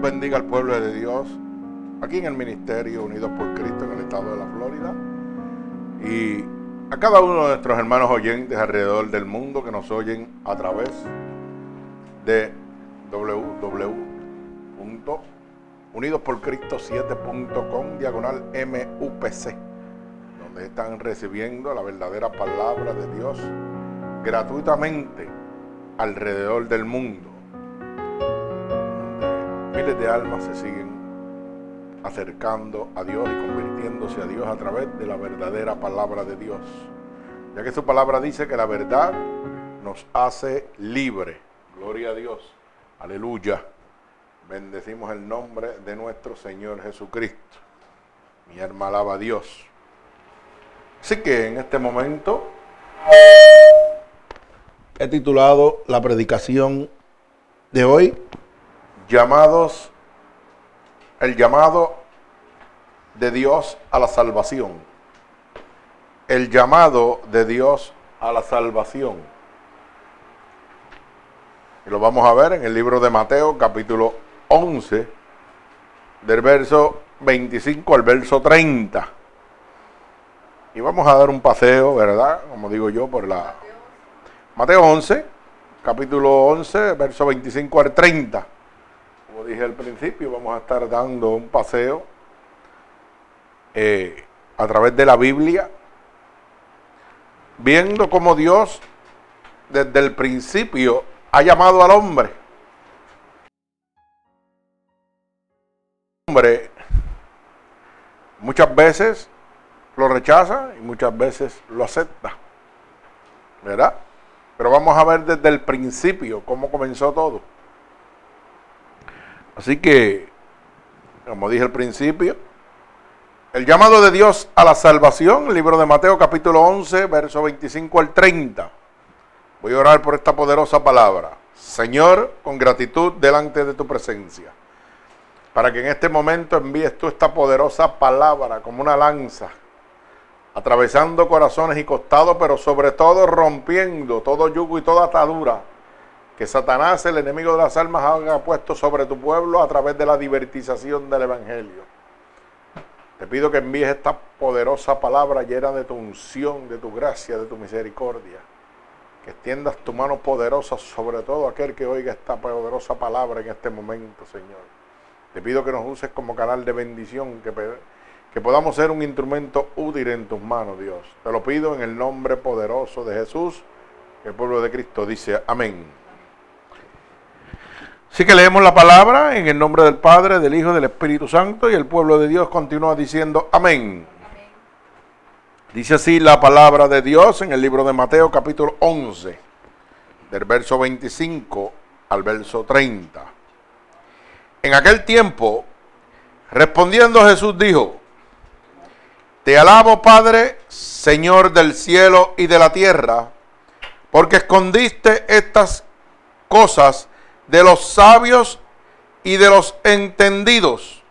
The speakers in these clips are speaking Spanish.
Bendiga al pueblo de Dios aquí en el Ministerio Unidos por Cristo en el estado de la Florida. Y a cada uno de nuestros hermanos oyentes alrededor del mundo que nos oyen a través de www.unidosporcristo7.com diagonal MUPC, donde están recibiendo la verdadera palabra de Dios gratuitamente alrededor del mundo. Miles de almas se siguen acercando a Dios y convirtiéndose a Dios a través de la verdadera palabra de Dios. Ya que su palabra dice que la verdad nos hace libre. Gloria a Dios. Aleluya. Bendecimos el nombre de nuestro Señor Jesucristo. Mi alma alaba a Dios. Así que en este momento he titulado la predicación de hoy, llamados, el llamado de Dios a la salvación. El llamado de Dios a la salvación. Y lo vamos a ver en el libro de Mateo, capítulo 11, del verso 25 al verso 30. Y vamos a dar un paseo, ¿verdad? Como digo yo, por la... Mateo 11, capítulo 11, verso 25 al 30. Como dije al principio, vamos a estar dando un paseo eh, a través de la Biblia, viendo cómo Dios desde el principio ha llamado al hombre. Hombre muchas veces lo rechaza y muchas veces lo acepta. ¿Verdad? Pero vamos a ver desde el principio cómo comenzó todo. Así que, como dije al principio, el llamado de Dios a la salvación, el libro de Mateo capítulo 11, verso 25 al 30. Voy a orar por esta poderosa palabra. Señor, con gratitud delante de tu presencia, para que en este momento envíes tú esta poderosa palabra como una lanza, atravesando corazones y costados, pero sobre todo rompiendo todo yugo y toda atadura que Satanás, el enemigo de las almas, haya puesto sobre tu pueblo a través de la divertización del Evangelio. Te pido que envíes esta poderosa palabra llena de tu unción, de tu gracia, de tu misericordia. Que extiendas tu mano poderosa sobre todo aquel que oiga esta poderosa palabra en este momento, Señor. Te pido que nos uses como canal de bendición, que, que podamos ser un instrumento útil en tus manos, Dios. Te lo pido en el nombre poderoso de Jesús. El pueblo de Cristo dice amén. Así que leemos la palabra en el nombre del Padre, del Hijo y del Espíritu Santo y el pueblo de Dios continúa diciendo amén. Dice así la palabra de Dios en el libro de Mateo capítulo 11, del verso 25 al verso 30. En aquel tiempo, respondiendo Jesús dijo, Te alabo Padre, Señor del cielo y de la tierra, porque escondiste estas cosas de los sabios y de los entendidos,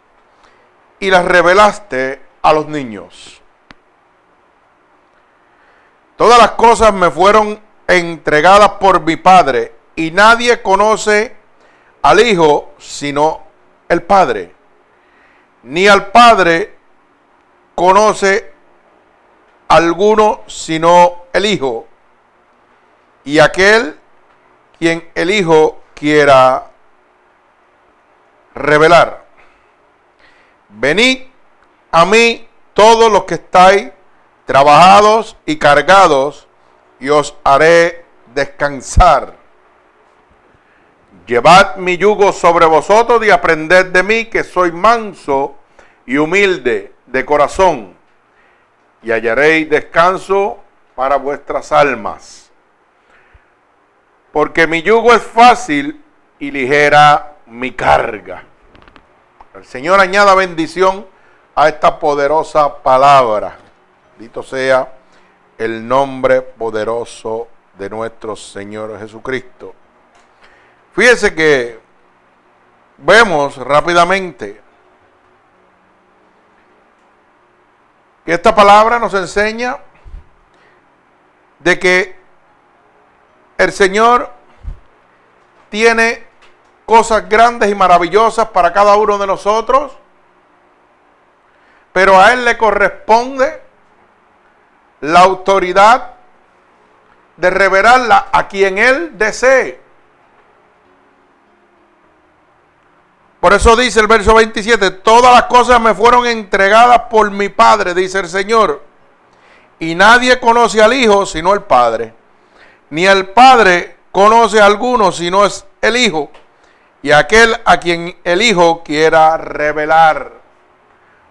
y las revelaste a los niños. Todas las cosas me fueron entregadas por mi Padre, y nadie conoce al Hijo sino el Padre, ni al Padre conoce alguno sino el Hijo, y aquel quien el Hijo quiera revelar. Venid a mí todos los que estáis trabajados y cargados, y os haré descansar. Llevad mi yugo sobre vosotros y aprended de mí que soy manso y humilde de corazón, y hallaréis descanso para vuestras almas porque mi yugo es fácil y ligera mi carga. El Señor añada bendición a esta poderosa palabra. Dito sea el nombre poderoso de nuestro Señor Jesucristo. Fíjese que vemos rápidamente que esta palabra nos enseña de que el Señor tiene cosas grandes y maravillosas para cada uno de nosotros, pero a Él le corresponde la autoridad de revelarla a quien Él desee. Por eso dice el verso 27, todas las cosas me fueron entregadas por mi Padre, dice el Señor. Y nadie conoce al Hijo sino el Padre. Ni el Padre conoce a alguno sino es el Hijo. Y aquel a quien el Hijo quiera revelar.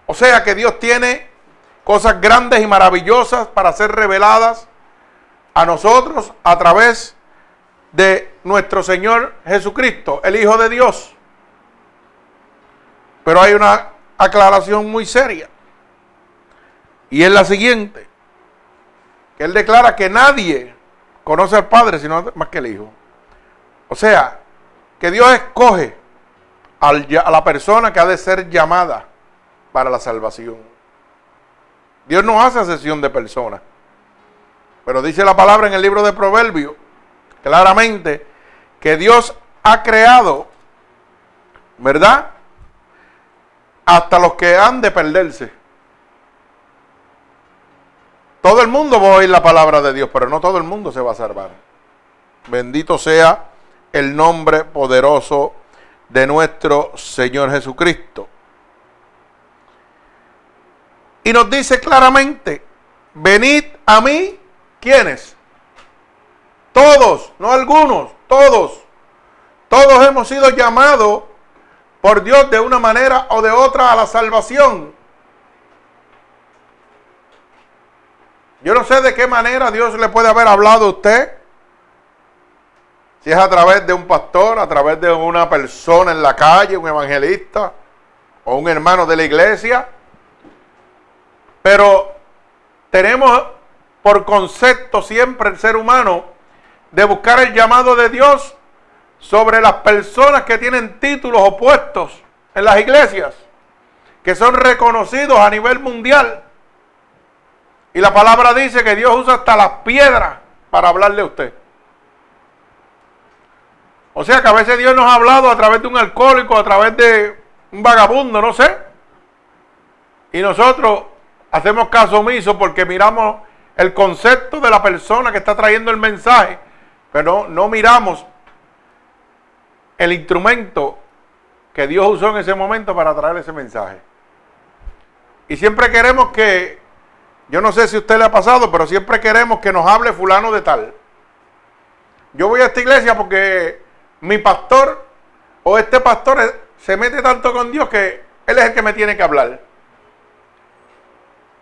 O sea que Dios tiene cosas grandes y maravillosas para ser reveladas a nosotros a través de nuestro Señor Jesucristo, el Hijo de Dios. Pero hay una aclaración muy seria. Y es la siguiente. Que él declara que nadie conoce al Padre sino más que el Hijo. O sea, que Dios escoge a la persona que ha de ser llamada para la salvación. Dios no hace sesión de personas. Pero dice la palabra en el libro de Proverbios claramente que Dios ha creado, ¿verdad? hasta los que han de perderse. Todo el mundo va a oír la palabra de Dios, pero no todo el mundo se va a salvar. Bendito sea el nombre poderoso de nuestro Señor Jesucristo. Y nos dice claramente, venid a mí, ¿quiénes? Todos, no algunos, todos. Todos hemos sido llamados por Dios de una manera o de otra a la salvación. Yo no sé de qué manera Dios le puede haber hablado a usted. Si es a través de un pastor, a través de una persona en la calle, un evangelista o un hermano de la iglesia. Pero tenemos por concepto siempre el ser humano de buscar el llamado de Dios sobre las personas que tienen títulos opuestos en las iglesias, que son reconocidos a nivel mundial. Y la palabra dice que Dios usa hasta las piedras para hablarle a usted. O sea que a veces Dios nos ha hablado a través de un alcohólico, a través de un vagabundo, no sé. Y nosotros hacemos caso omiso porque miramos el concepto de la persona que está trayendo el mensaje, pero no, no miramos el instrumento que Dios usó en ese momento para traer ese mensaje. Y siempre queremos que, yo no sé si a usted le ha pasado, pero siempre queremos que nos hable fulano de tal. Yo voy a esta iglesia porque mi pastor o este pastor se mete tanto con Dios que él es el que me tiene que hablar.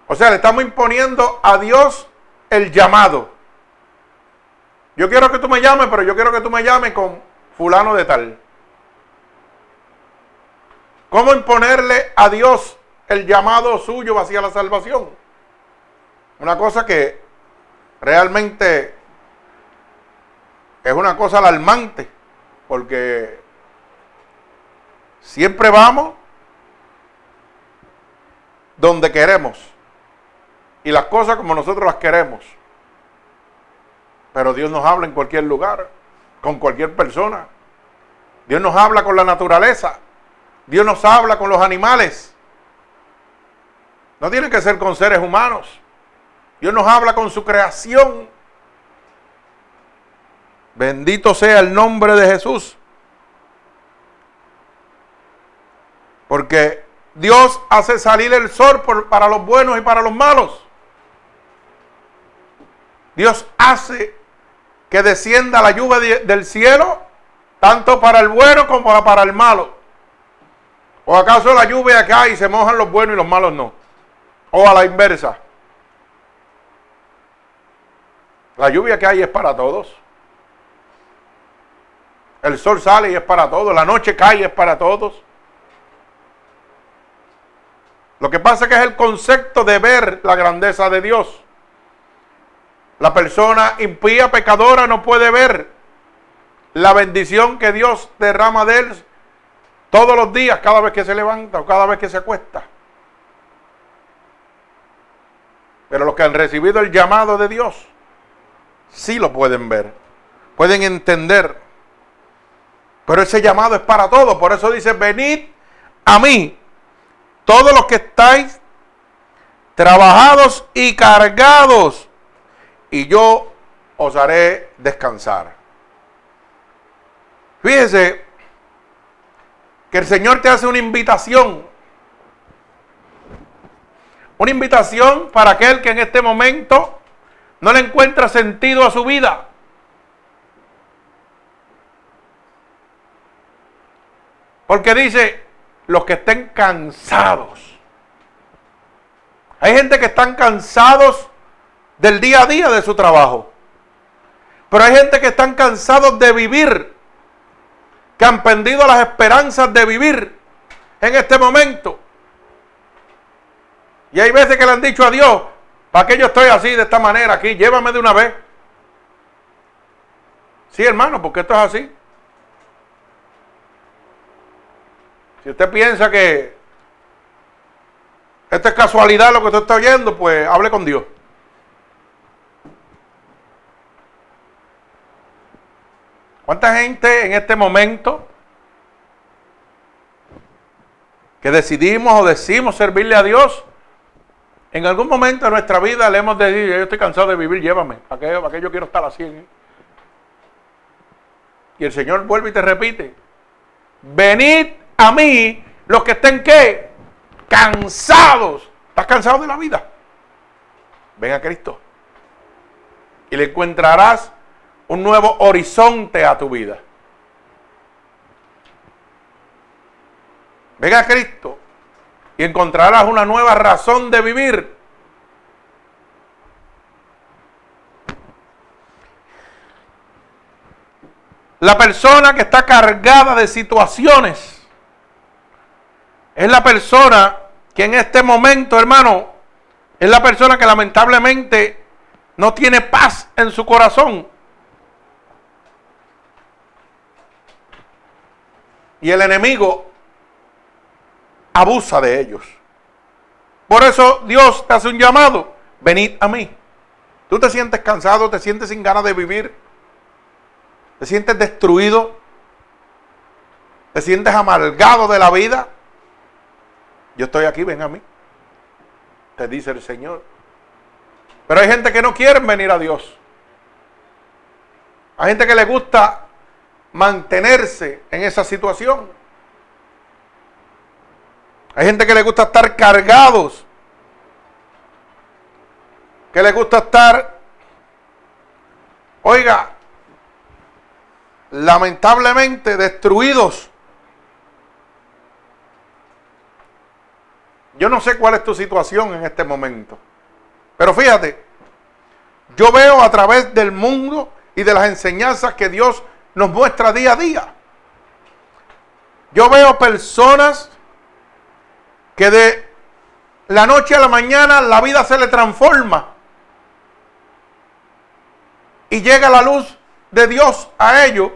O sea, le estamos imponiendo a Dios el llamado. Yo quiero que tú me llames, pero yo quiero que tú me llames con fulano de tal. ¿Cómo imponerle a Dios el llamado suyo hacia la salvación? Una cosa que realmente es una cosa alarmante, porque siempre vamos donde queremos y las cosas como nosotros las queremos. Pero Dios nos habla en cualquier lugar con cualquier persona. Dios nos habla con la naturaleza. Dios nos habla con los animales. No tiene que ser con seres humanos. Dios nos habla con su creación. Bendito sea el nombre de Jesús. Porque Dios hace salir el sol para los buenos y para los malos. Dios hace que descienda la lluvia del cielo, tanto para el bueno como para el malo. ¿O acaso la lluvia cae y se mojan los buenos y los malos no? O a la inversa. La lluvia que hay es para todos. El sol sale y es para todos. La noche cae y es para todos. Lo que pasa es que es el concepto de ver la grandeza de Dios. La persona impía, pecadora, no puede ver la bendición que Dios derrama de él todos los días, cada vez que se levanta o cada vez que se acuesta. Pero los que han recibido el llamado de Dios, sí lo pueden ver, pueden entender. Pero ese llamado es para todos. Por eso dice, venid a mí, todos los que estáis trabajados y cargados, y yo os haré descansar. Fíjese que el Señor te hace una invitación. Una invitación para aquel que en este momento no le encuentra sentido a su vida. Porque dice, los que estén cansados. Hay gente que están cansados del día a día de su trabajo. Pero hay gente que están cansados de vivir, que han perdido las esperanzas de vivir en este momento. Y hay veces que le han dicho a Dios, ¿para qué yo estoy así de esta manera aquí? Llévame de una vez. Sí, hermano, porque esto es así. Si usted piensa que esto es casualidad lo que usted está oyendo, pues hable con Dios. ¿Cuánta gente en este momento que decidimos o decimos servirle a Dios, en algún momento de nuestra vida le hemos dicho, yo estoy cansado de vivir, llévame, ¿para qué, para qué yo quiero estar así? Y el Señor vuelve y te repite, venid a mí los que estén? Cansados. ¿Estás cansado de la vida? Ven a Cristo. Y le encontrarás un nuevo horizonte a tu vida. Ven a Cristo y encontrarás una nueva razón de vivir. La persona que está cargada de situaciones es la persona que en este momento, hermano, es la persona que lamentablemente no tiene paz en su corazón. Y el enemigo abusa de ellos. Por eso Dios te hace un llamado. Venid a mí. Tú te sientes cansado, te sientes sin ganas de vivir, te sientes destruido, te sientes amargado de la vida. Yo estoy aquí, ven a mí. Te dice el Señor. Pero hay gente que no quiere venir a Dios. Hay gente que le gusta mantenerse en esa situación. Hay gente que le gusta estar cargados. Que le gusta estar, oiga, lamentablemente destruidos Yo no sé cuál es tu situación en este momento. Pero fíjate, yo veo a través del mundo y de las enseñanzas que Dios nos muestra día a día. Yo veo personas que de la noche a la mañana la vida se le transforma. Y llega la luz de Dios a ellos.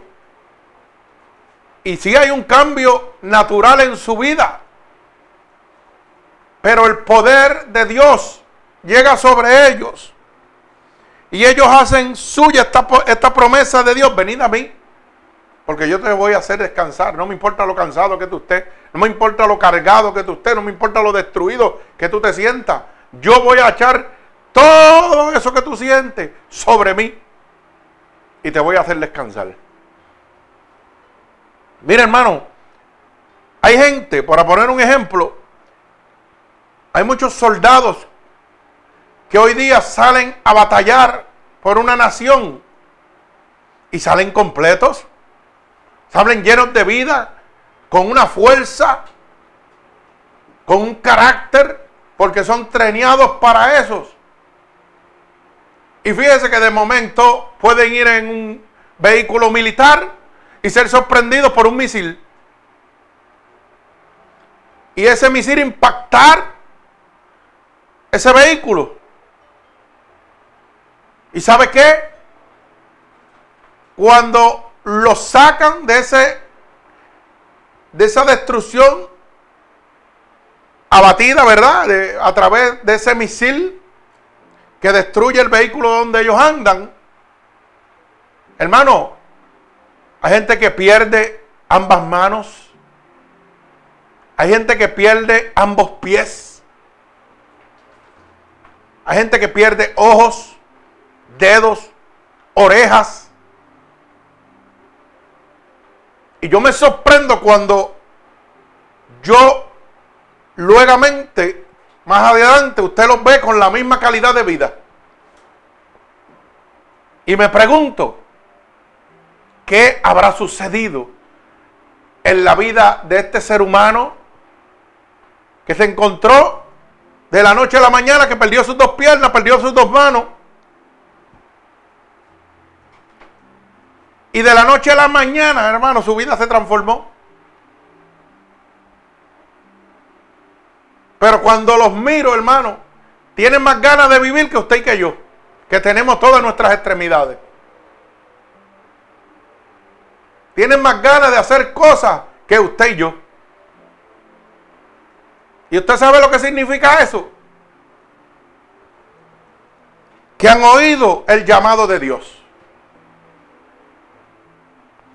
Y si hay un cambio natural en su vida. Pero el poder de Dios llega sobre ellos. Y ellos hacen suya esta, esta promesa de Dios. Venid a mí. Porque yo te voy a hacer descansar. No me importa lo cansado que tú estés. No me importa lo cargado que tú estés. No me importa lo destruido que tú te sientas. Yo voy a echar todo eso que tú sientes sobre mí. Y te voy a hacer descansar. Mira hermano. Hay gente, para poner un ejemplo, hay muchos soldados que hoy día salen a batallar por una nación y salen completos, salen llenos de vida, con una fuerza, con un carácter, porque son trenados para esos. Y fíjese que de momento pueden ir en un vehículo militar y ser sorprendidos por un misil. Y ese misil impactar ese vehículo. ¿Y sabe qué? Cuando lo sacan de ese de esa destrucción abatida, ¿verdad? a través de ese misil que destruye el vehículo donde ellos andan. Hermano, hay gente que pierde ambas manos. Hay gente que pierde ambos pies. Hay gente que pierde ojos, dedos, orejas. Y yo me sorprendo cuando yo luegamente, más adelante, usted los ve con la misma calidad de vida. Y me pregunto, ¿qué habrá sucedido en la vida de este ser humano que se encontró de la noche a la mañana, que perdió sus dos piernas, perdió sus dos manos? Y de la noche a la mañana, hermano, su vida se transformó. Pero cuando los miro, hermano, tienen más ganas de vivir que usted y que yo que tenemos todas nuestras extremidades. Tienen más ganas de hacer cosas que usted y yo. ¿Y usted sabe lo que significa eso? Que han oído el llamado de Dios.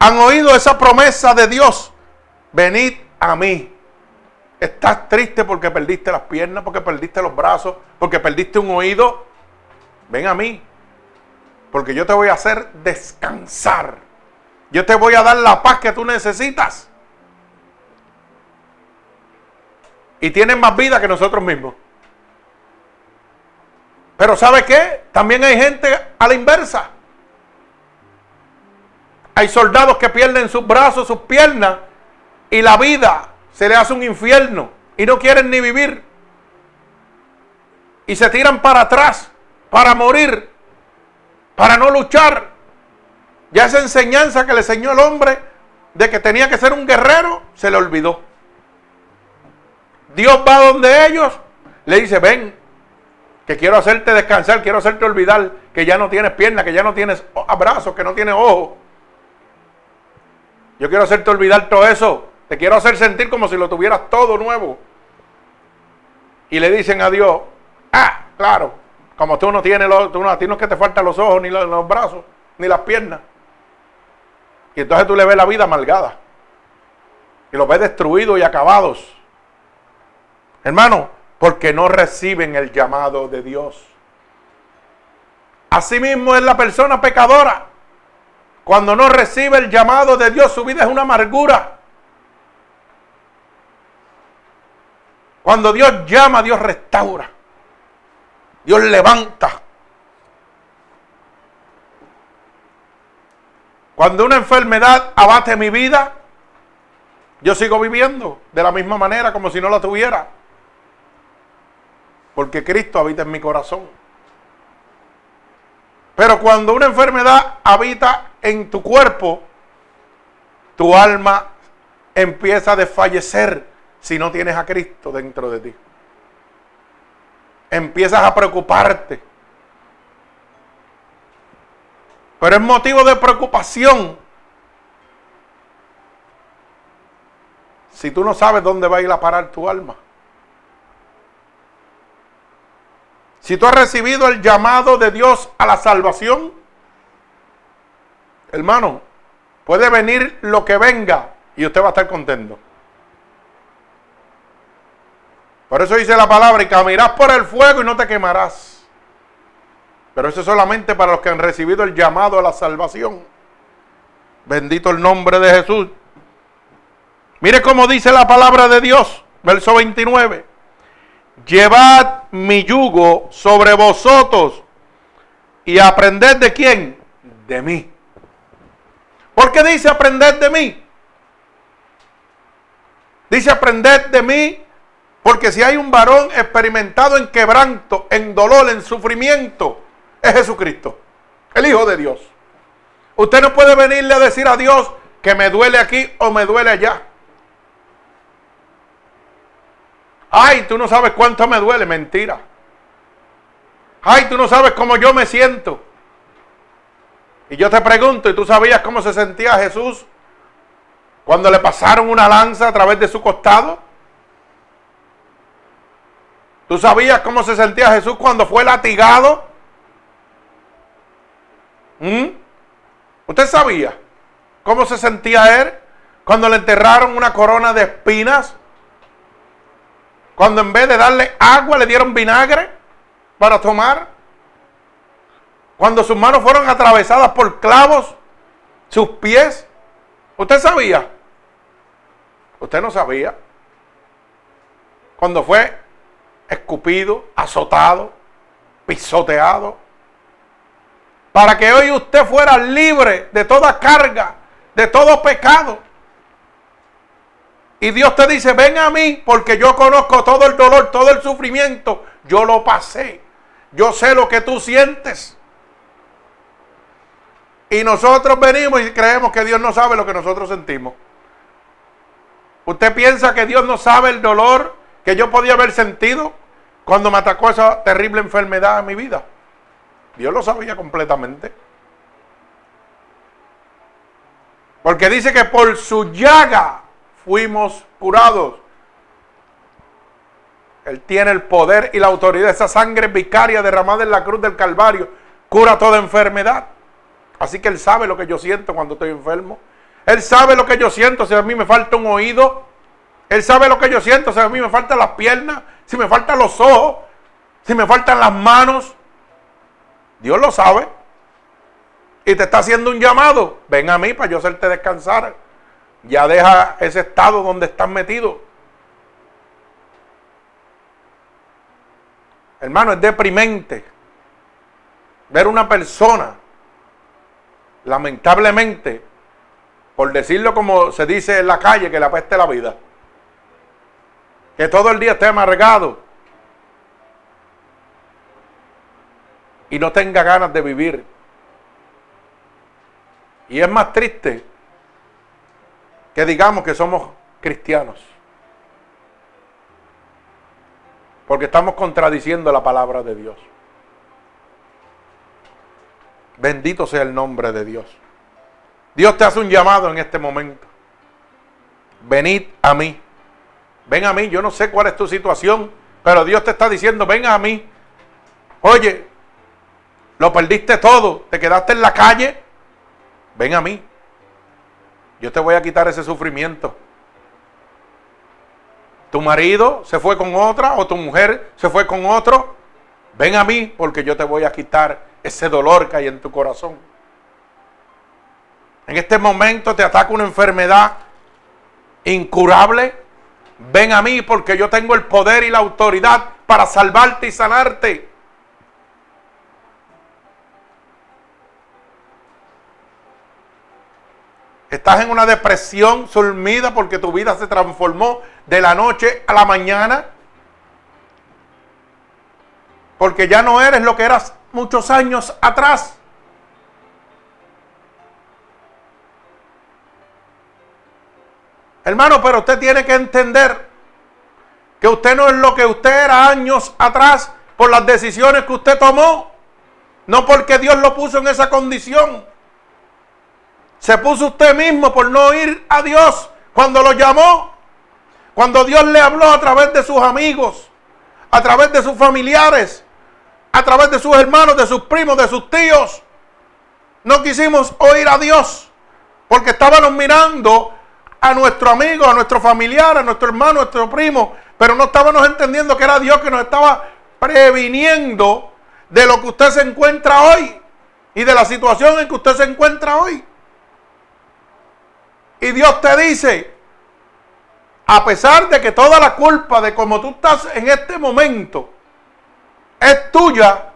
Han oído esa promesa de Dios. Venid a mí. Estás triste porque perdiste las piernas, porque perdiste los brazos, porque perdiste un oído ven a mí, porque yo te voy a hacer descansar. Yo te voy a dar la paz que tú necesitas. Y tienes más vida que nosotros mismos. Pero ¿sabe qué? También hay gente a la inversa. Hay soldados que pierden sus brazos, sus piernas, y la vida se le hace un infierno y no quieren ni vivir. Y se tiran para atrás para morir, para no luchar. Ya esa enseñanza que le enseñó el hombre de que tenía que ser un guerrero, se le olvidó. Dios va donde ellos, le dice, ven, que quiero hacerte descansar, quiero hacerte olvidar que ya no tienes piernas, que ya no tienes brazos, que no tienes ojos. Yo quiero hacerte olvidar todo eso. Te quiero hacer sentir como si lo tuvieras todo nuevo. Y le dicen a Dios, ah, claro, como tú no tienes, los, tú no, a ti no es que te faltan los ojos, ni los, brazos, ni las piernas. Y entonces tú le ves la vida amargada. Y los ves destruidos y acabados. Hermano, porque no reciben el llamado de Dios. Asimismo es la persona pecadora. Cuando no recibe el llamado de Dios, su vida es una amargura. Cuando Dios llama, Dios restaura. Dios levanta. Cuando una enfermedad abate mi vida, yo sigo viviendo de la misma manera como si no la tuviera. Porque Cristo habita en mi corazón. Pero cuando una enfermedad habita en tu cuerpo, tu alma empieza a desfallecer si no tienes a Cristo dentro de ti empiezas a preocuparte. Pero es motivo de preocupación si tú no sabes dónde va a ir a parar tu alma. Si tú has recibido el llamado de Dios a la salvación, hermano, puede venir lo que venga y usted va a estar contento. Por eso dice la palabra, y caminarás por el fuego y no te quemarás. Pero eso es solamente para los que han recibido el llamado a la salvación. Bendito el nombre de Jesús. Mire cómo dice la palabra de Dios, verso 29. Llevad mi yugo sobre vosotros y aprended de quién? De mí. ¿Por qué dice aprended de mí? Dice aprended de mí porque si hay un varón experimentado en quebranto, en dolor, en sufrimiento, es Jesucristo, el Hijo de Dios. Usted no puede venirle a decir a Dios que me duele aquí o me duele allá. Ay, tú no sabes cuánto me duele, mentira. Ay, tú no sabes cómo yo me siento. Y yo te pregunto, ¿y tú sabías cómo se sentía Jesús cuando le pasaron una lanza a través de su costado? ¿Tú sabías cómo se sentía Jesús cuando fue latigado? ¿Mm? ¿Usted sabía cómo se sentía él Cuando le enterraron una corona de espinas. Cuando en vez de darle agua le dieron vinagre para tomar. Cuando sus manos fueron atravesadas por clavos, sus pies. ¿Usted sabía? Usted no sabía. Cuando fue escupido, azotado, pisoteado. Para que hoy usted fuera libre de toda carga, de todo pecado. Y Dios te dice, ven a mí porque yo conozco todo el dolor, todo el sufrimiento. Yo lo pasé. Yo sé lo que tú sientes. Y nosotros venimos y creemos que Dios no sabe lo que nosotros sentimos. ¿Usted piensa que Dios no sabe el dolor que yo podía haber sentido cuando me atacó esa terrible enfermedad en mi vida? Dios lo sabía completamente. Porque dice que por su llaga fuimos curados. Él tiene el poder y la autoridad. Esa sangre vicaria derramada en la cruz del Calvario cura toda enfermedad. Así que Él sabe lo que yo siento cuando estoy enfermo. Él sabe lo que yo siento si a mí me falta un oído. Él sabe lo que yo siento si a mí me faltan las piernas, si me faltan los ojos, si me faltan las manos. Dios lo sabe. Y te está haciendo un llamado. Ven a mí para yo hacerte descansar. Ya deja ese estado donde estás metido. Hermano, es deprimente ver una persona lamentablemente, por decirlo como se dice en la calle, que le apeste la vida. Que todo el día esté amargado. Y no tenga ganas de vivir. Y es más triste que digamos que somos cristianos. Porque estamos contradiciendo la palabra de Dios. Bendito sea el nombre de Dios. Dios te hace un llamado en este momento. Venid a mí. Ven a mí. Yo no sé cuál es tu situación, pero Dios te está diciendo, ven a mí. Oye, lo perdiste todo, te quedaste en la calle. Ven a mí. Yo te voy a quitar ese sufrimiento. Tu marido se fue con otra o tu mujer se fue con otro. Ven a mí porque yo te voy a quitar ese dolor que hay en tu corazón. En este momento te ataca una enfermedad incurable. Ven a mí porque yo tengo el poder y la autoridad para salvarte y sanarte. Estás en una depresión sumida porque tu vida se transformó de la noche a la mañana. Porque ya no eres lo que eras muchos años atrás. Hermano, pero usted tiene que entender que usted no es lo que usted era años atrás por las decisiones que usted tomó. No porque Dios lo puso en esa condición. Se puso usted mismo por no ir a Dios cuando lo llamó. Cuando Dios le habló a través de sus amigos, a través de sus familiares, a través de sus hermanos, de sus primos, de sus tíos. No quisimos oír a Dios porque estábamos mirando a nuestro amigo, a nuestro familiar, a nuestro hermano, a nuestro primo, pero no estábamos entendiendo que era Dios que nos estaba previniendo de lo que usted se encuentra hoy y de la situación en que usted se encuentra hoy. Y Dios te dice, a pesar de que toda la culpa de cómo tú estás en este momento es tuya,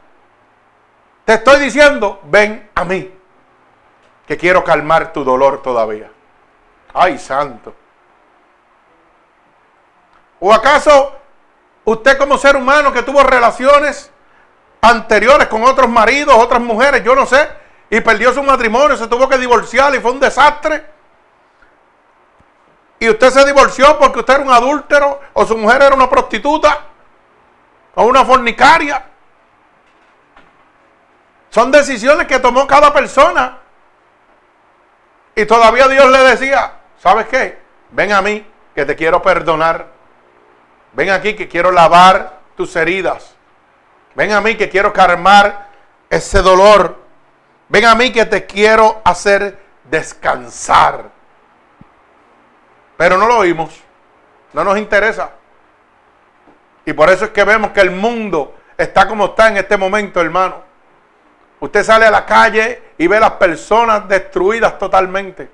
te estoy diciendo, ven a mí, que quiero calmar tu dolor todavía. Ay, santo. ¿O acaso usted como ser humano que tuvo relaciones anteriores con otros maridos, otras mujeres, yo no sé, y perdió su matrimonio, se tuvo que divorciar y fue un desastre? Y usted se divorció porque usted era un adúltero o su mujer era una prostituta o una fornicaria. Son decisiones que tomó cada persona. Y todavía Dios le decía, ¿sabes qué? Ven a mí que te quiero perdonar. Ven aquí que quiero lavar tus heridas. Ven a mí que quiero calmar ese dolor. Ven a mí que te quiero hacer descansar. Pero no lo oímos. No nos interesa. Y por eso es que vemos que el mundo está como está en este momento, hermano. Usted sale a la calle y ve las personas destruidas totalmente.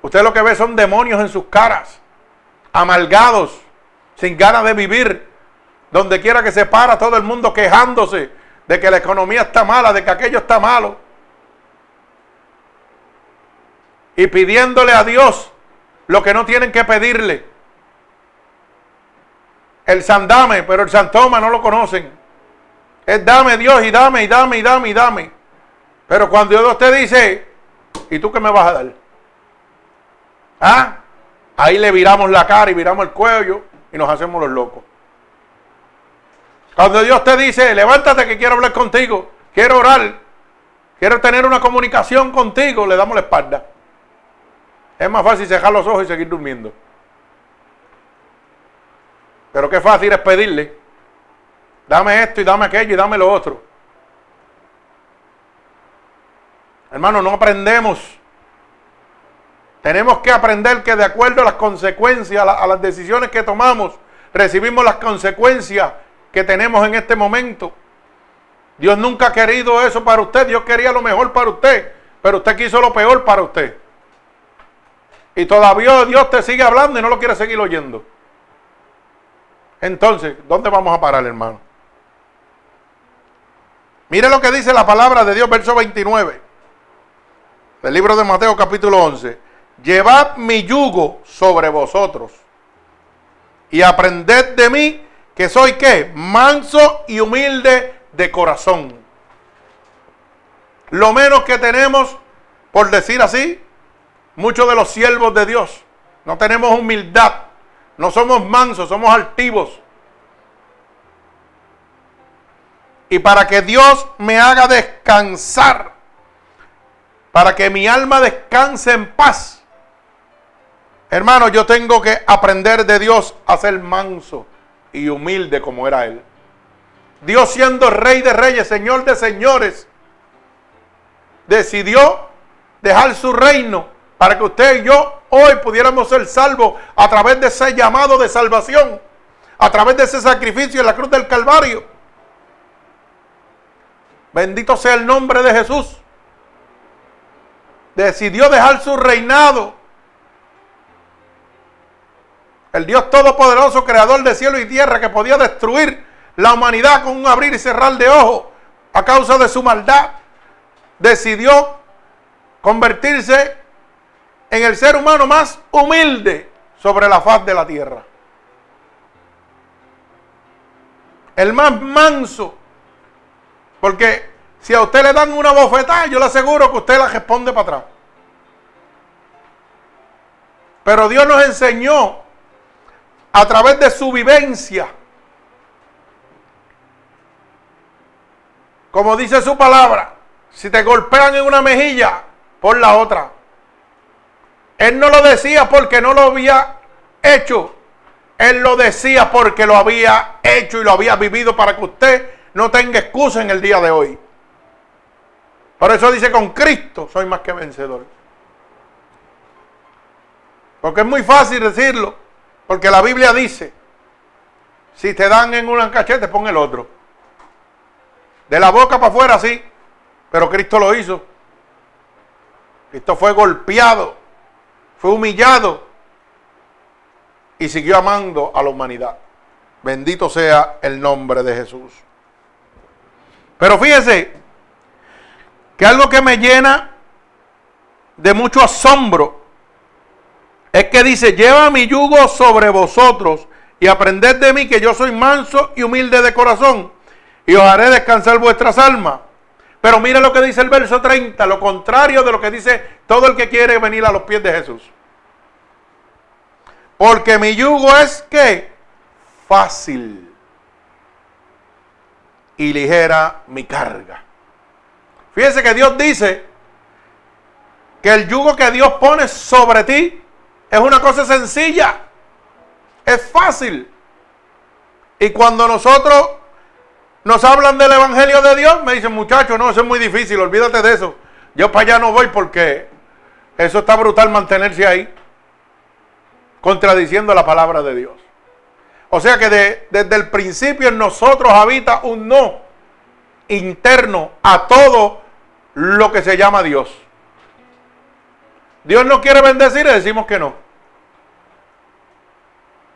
Usted lo que ve son demonios en sus caras, amalgados, sin ganas de vivir. Donde quiera que se para todo el mundo quejándose de que la economía está mala, de que aquello está malo. Y pidiéndole a Dios lo que no tienen que pedirle. El Sandame, pero el Santoma no lo conocen. Es dame Dios y dame y dame y dame y dame. Pero cuando Dios te dice, ¿y tú qué me vas a dar? ¿Ah? Ahí le viramos la cara y viramos el cuello y nos hacemos los locos. Cuando Dios te dice, levántate que quiero hablar contigo, quiero orar, quiero tener una comunicación contigo, le damos la espalda. Es más fácil cerrar los ojos y seguir durmiendo. Pero qué fácil es pedirle. Dame esto y dame aquello y dame lo otro. Hermano, no aprendemos. Tenemos que aprender que de acuerdo a las consecuencias, a, las decisiones que tomamos, recibimos las consecuencias que tenemos en este momento. Dios nunca ha querido eso para usted. Dios quería lo mejor para usted. Pero usted quiso lo peor para usted. Y todavía Dios te sigue hablando y no lo quiere seguir oyendo. Entonces, ¿dónde vamos a parar, hermano? Mire lo que dice la palabra de Dios, verso 29, del libro de Mateo capítulo 11. Llevad mi yugo sobre vosotros y aprended de mí que soy qué? Manso y humilde de corazón. Lo menos que tenemos, por decir así, muchos de los siervos de Dios. No tenemos humildad. No somos mansos, somos altivos. Y para que Dios me haga descansar, para que mi alma descanse en paz, hermano, yo tengo que aprender de Dios a ser manso y humilde como era Él. Dios siendo rey de reyes, señor de señores, decidió dejar su reino para que usted y yo hoy pudiéramos ser salvos a través de ese llamado de salvación, a través de ese sacrificio en la cruz del Calvario. Bendito sea el nombre de Jesús. Decidió dejar su reinado. El Dios Todopoderoso, creador de cielo y tierra, que podía destruir la humanidad con un abrir y cerrar de ojos a causa de su maldad, decidió convertirse en el ser humano más humilde sobre la faz de la tierra. El más manso porque si a usted le dan una bofetada, yo le aseguro que usted la responde para atrás. Pero Dios nos enseñó a través de su vivencia, como dice su palabra, si te golpean en una mejilla, por la otra. Él no lo decía porque no lo había hecho. Él lo decía porque lo había hecho y lo había vivido para que usted no tenga excusa en el día de hoy. Por eso dice, con Cristo soy más que vencedor. Porque es muy fácil decirlo, porque la Biblia dice, si te dan en una cachete, pon el otro. De la boca para afuera, sí, pero Cristo lo hizo. Cristo fue golpeado, fue humillado y siguió amando a la humanidad. Bendito sea el nombre de Jesús. Pero fíjese que algo que me llena de mucho asombro es que dice, lleva mi yugo sobre vosotros y aprended de mí que yo soy manso y humilde de corazón y os haré descansar vuestras almas. Pero mire lo que dice el verso 30, lo contrario de lo que dice todo el que quiere venir a los pies de Jesús. Porque mi yugo es que fácil y ligera mi carga. Fíjense que Dios dice que el yugo que Dios pone sobre ti es una cosa sencilla, es fácil. Y cuando nosotros nos hablan del Evangelio de Dios, me dicen, muchachos, no, eso es muy difícil, olvídate de eso. Yo para allá no voy porque eso está brutal mantenerse ahí. contradiciendo la palabra de Dios. O sea que desde el principio en nosotros habita un no interno a todo lo que se llama Dios. Dios nos quiere bendecir y decimos que no.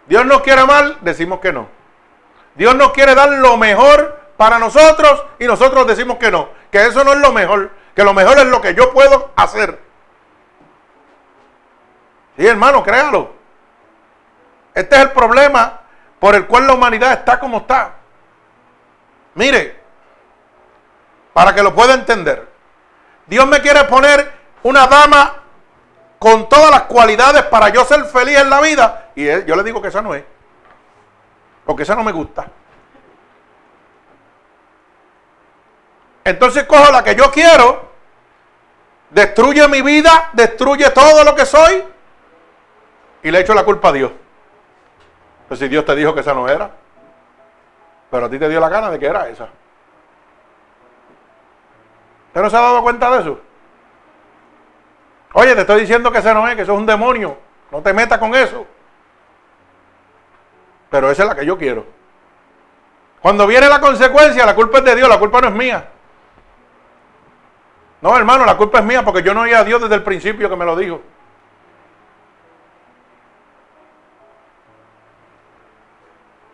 Dios nos quiere mal, decimos que no. Dios nos quiere dar lo mejor para nosotros y nosotros decimos que no. Que eso no es lo mejor. Que lo mejor es lo que yo puedo hacer. Sí, hermano, créalo. Este es el problema por el cual la humanidad está como está. Mire, para que lo pueda entender. Dios me quiere poner una dama con todas las cualidades para yo ser feliz en la vida. Y yo le digo que esa no es. Porque esa no me gusta. Entonces cojo la que yo quiero, destruye mi vida, destruye todo lo que soy y le echo la culpa a Dios. Pues si Dios te dijo que esa no era, pero a ti te dio la gana de que era esa. ¿Usted no se ha dado cuenta de eso? Oye, te estoy diciendo que esa no es, que eso es un demonio. No te metas con eso. Pero esa es la que yo quiero. Cuando viene la consecuencia, la culpa es de Dios, la culpa no es mía. No, hermano, la culpa es mía porque yo no oí a Dios desde el principio que me lo dijo.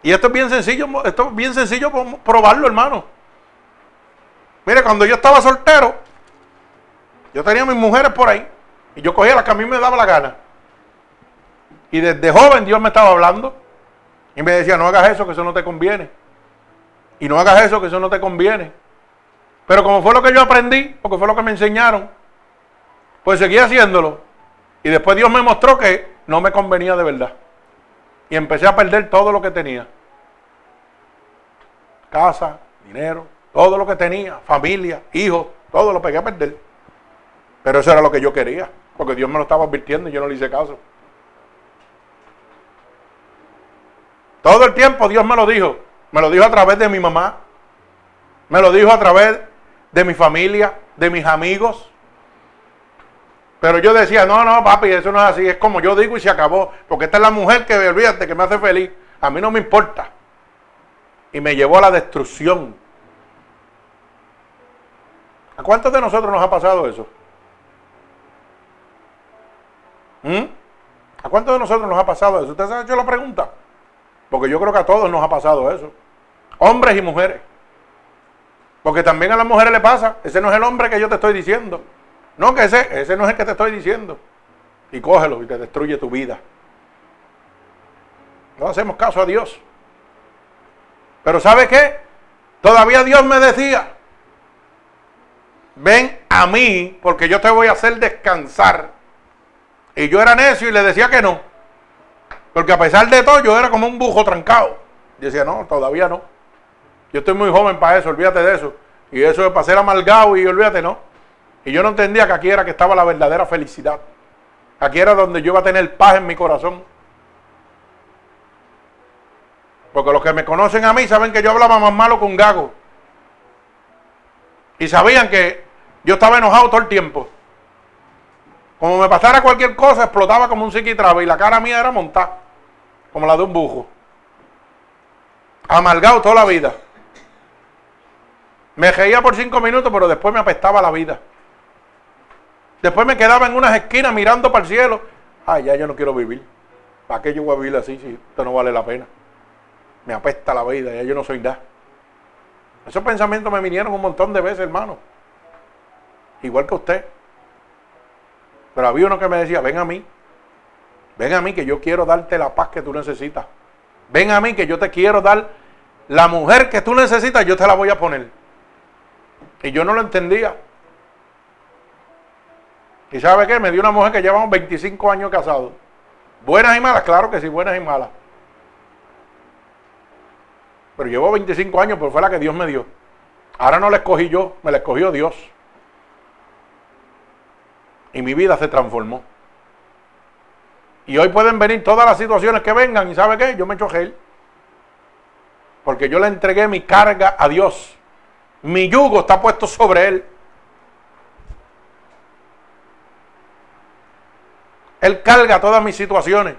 Y esto es bien sencillo, esto es bien sencillo probarlo, hermano. Mire, cuando yo estaba soltero, yo tenía mis mujeres por ahí. Y yo cogía las que a mí me daba la gana. Y desde joven Dios me estaba hablando. Y me decía, no hagas eso, que eso no te conviene. Y no hagas eso, que eso no te conviene. Pero como fue lo que yo aprendí, porque fue lo que me enseñaron, pues seguí haciéndolo. Y después Dios me mostró que no me convenía de verdad. Y empecé a perder todo lo que tenía. Casa, dinero, todo lo que tenía, familia, hijos, todo lo pegué a perder. Pero eso era lo que yo quería, porque Dios me lo estaba advirtiendo y yo no le hice caso. Todo el tiempo Dios me lo dijo. Me lo dijo a través de mi mamá. Me lo dijo a través de mi familia, de mis amigos. Pero yo decía, no, no, papi, eso no es así, es como yo digo y se acabó. Porque esta es la mujer que, olvídate, que me hace feliz. A mí no me importa. Y me llevó a la destrucción. ¿A cuántos de nosotros nos ha pasado eso? ¿Mm? ¿A cuántos de nosotros nos ha pasado eso? ¿Usted se ha hecho la pregunta? Porque yo creo que a todos nos ha pasado eso. Hombres y mujeres. Porque también a las mujeres le pasa. Ese no es el hombre que yo te estoy diciendo. No, que ese, ese no es el que te estoy diciendo. Y cógelo y te destruye tu vida. No hacemos caso a Dios. Pero ¿sabe qué? Todavía Dios me decía, ven a mí porque yo te voy a hacer descansar. Y yo era necio y le decía que no. Porque a pesar de todo, yo era como un bujo trancado. Y decía, no, todavía no. Yo estoy muy joven para eso, olvídate de eso. Y eso de pasar amargado y olvídate, no. Y yo no entendía que aquí era que estaba la verdadera felicidad. Aquí era donde yo iba a tener paz en mi corazón. Porque los que me conocen a mí saben que yo hablaba más malo un gago. Y sabían que yo estaba enojado todo el tiempo. Como me pasara cualquier cosa, explotaba como un psiquitraba y la cara mía era montada, como la de un bujo. Amargado toda la vida. Me reía por cinco minutos, pero después me apestaba la vida. Después me quedaba en unas esquinas mirando para el cielo. Ay, ya yo no quiero vivir. ¿Para qué yo voy a vivir así si esto no vale la pena? Me apesta la vida, ya yo no soy nada. Esos pensamientos me vinieron un montón de veces, hermano. Igual que usted. Pero había uno que me decía, ven a mí, ven a mí que yo quiero darte la paz que tú necesitas. Ven a mí que yo te quiero dar la mujer que tú necesitas, yo te la voy a poner. Y yo no lo entendía. ¿Y sabe qué? Me dio una mujer que llevamos 25 años casados. Buenas y malas, claro que sí, buenas y malas. Pero llevo 25 años, pero fue la que Dios me dio. Ahora no la escogí yo, me la escogió Dios. Y mi vida se transformó. Y hoy pueden venir todas las situaciones que vengan y ¿sabe qué? Yo me echo gel. Porque yo le entregué mi carga a Dios. Mi yugo está puesto sobre Él. Él carga todas mis situaciones.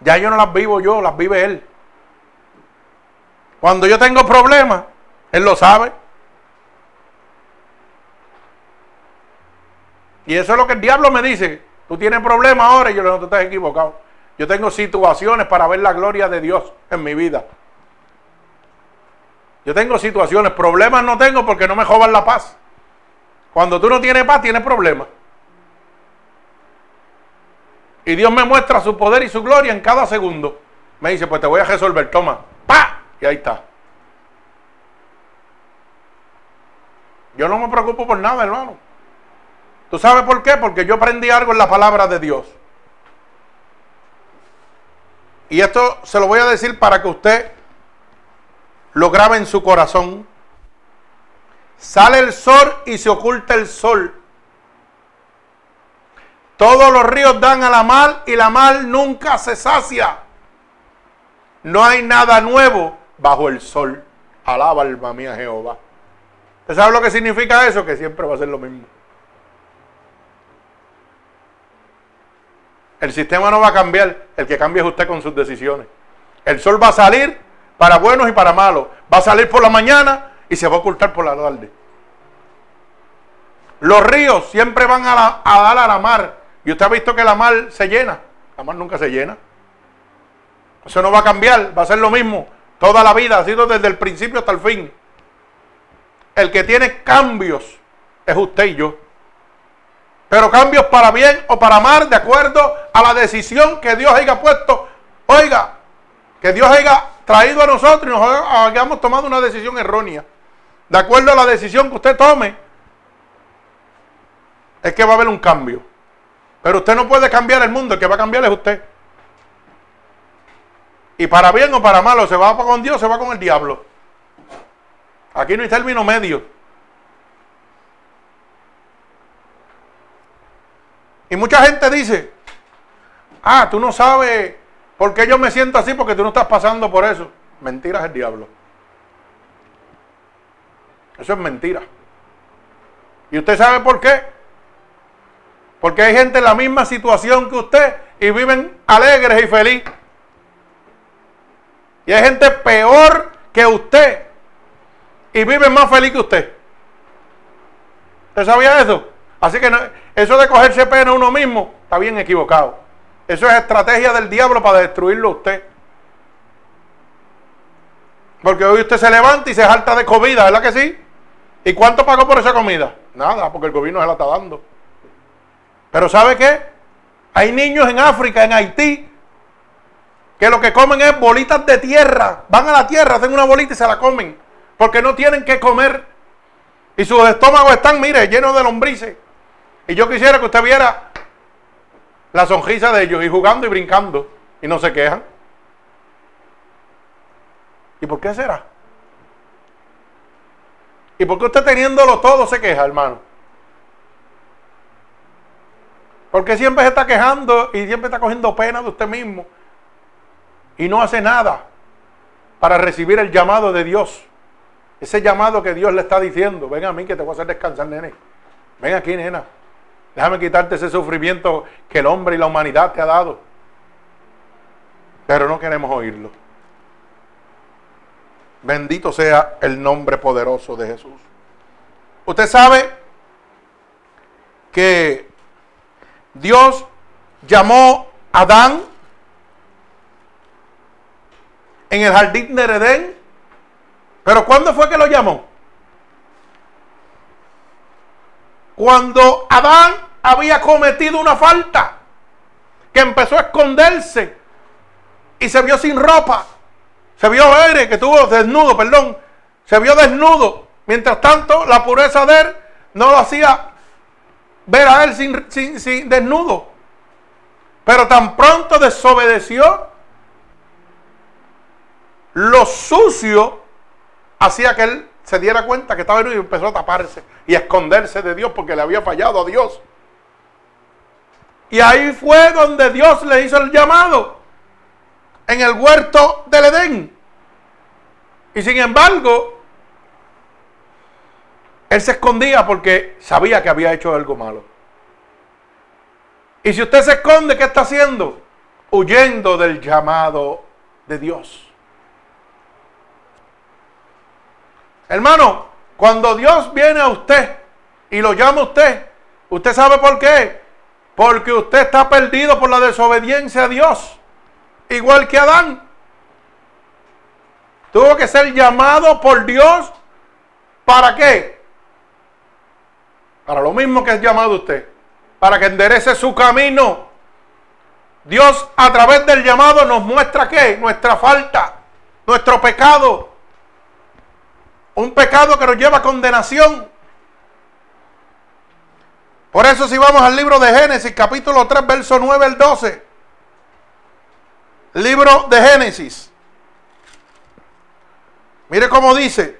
Ya yo no las vivo yo, las vive Él. Cuando yo tengo problemas, Él lo sabe. Y eso es lo que el diablo me dice. Tú tienes problemas ahora y yo digo, tú estás equivocado. Yo tengo situaciones para ver la gloria de Dios en mi vida. Yo tengo situaciones, problemas no tengo porque no me jodan la paz. Cuando tú no tienes paz, tienes problemas. Y Dios me muestra su poder y su gloria en cada segundo. Me dice, pues te voy a resolver, toma, pa, y ahí está. Yo no me preocupo por nada, hermano. ¿Tú sabes por qué? Porque yo aprendí algo en la palabra de Dios. Y esto se lo voy a decir para que usted lo grabe en su corazón. Sale el sol y se oculta el sol. Todos los ríos dan a la mar y la mar nunca se sacia. No hay nada nuevo bajo el sol. Alaba alma mía Jehová. ¿Usted sabe lo que significa eso? Que siempre va a ser lo mismo. El sistema no va a cambiar, el que cambia es usted con sus decisiones. El sol va a salir para buenos y para malos. Va a salir por la mañana y se va a ocultar por la tarde. Los ríos siempre van a, dar a la mar. Y usted ha visto que la mar se llena. La mar nunca se llena. Eso no va a cambiar, va a ser lo mismo. Toda la vida ha sido desde el principio hasta el fin. El que tiene cambios es usted y yo. Pero cambios para bien o para mal, de acuerdo a la decisión que Dios haya puesto. Oiga, que Dios haya traído a nosotros y nos hayamos tomado una decisión errónea. De acuerdo a la decisión que usted tome, es que va a haber un cambio. Pero usted no puede cambiar el mundo, el que va a cambiar es usted. Y para bien o para malo, se va con Dios, se va con el diablo. Aquí no hay término medio. Y mucha gente dice, ah, tú no sabes por qué yo me siento así porque tú no estás pasando por eso. Mentira es el diablo. Eso es mentira. ¿Y usted sabe por qué? Porque hay gente en la misma situación que usted y viven alegres y felices. Y hay gente peor que usted y vive más feliz que usted. ¿Usted sabía eso? Así que eso de cogerse pena uno mismo está bien equivocado. Eso es estrategia del diablo para destruirlo a usted. Porque hoy usted se levanta y se salta de comida, ¿verdad que sí? ¿Y cuánto pagó por esa comida? Nada, porque el gobierno se la está dando. Pero ¿sabe qué? Hay niños en África, en Haití, que lo que comen es bolitas de tierra. Van a la tierra, hacen una bolita y se la comen. Porque no tienen que comer. Y sus estómagos están, mire, llenos de lombrices. Y yo quisiera que usted viera la sonrisa de ellos y jugando y brincando y no se quejan. ¿Y por qué será? ¿Y por qué usted teniéndolo todo se queja, hermano? Porque siempre se está quejando y siempre está cogiendo pena de usted mismo. Y no hace nada para recibir el llamado de Dios. Ese llamado que Dios le está diciendo. Ven a mí que te voy a hacer descansar, nene. Ven aquí, nena. Déjame quitarte ese sufrimiento que el hombre y la humanidad te ha dado. Pero no queremos oírlo. Bendito sea el nombre poderoso de Jesús. Usted sabe que Dios llamó a Adán en el jardín de Edén. Pero ¿cuándo fue que lo llamó? Cuando Adán había cometido una falta, que empezó a esconderse y se vio sin ropa. Se vio aire, que estuvo desnudo, perdón. Se vio desnudo. Mientras tanto, la pureza de él no lo hacía ver a él sin, sin desnudo. Pero tan pronto desobedeció, lo sucio hacía que él se diera cuenta que estaba desnudo y empezó a taparse y esconderse de Dios porque le había fallado a Dios. Y ahí fue donde Dios le hizo el llamado, en el huerto del Edén. Y sin embargo, él se escondía porque sabía que había hecho algo malo. Y si usted se esconde, ¿qué está haciendo? huyendo del llamado de Dios. Hermano, cuando Dios viene a usted y lo llama a usted, ¿usted sabe por qué? Porque usted está perdido por la desobediencia a Dios, igual que Adán. Tuvo que ser llamado por Dios. ¿Para qué? Para lo mismo que es llamado usted. Para que enderece su camino. Dios a través del llamado nos muestra qué? Nuestra falta, nuestro pecado. Un pecado que nos lleva a condenación. Por eso si vamos al libro de Génesis, capítulo 3, verso 9 al 12. Libro de Génesis. Mire cómo dice.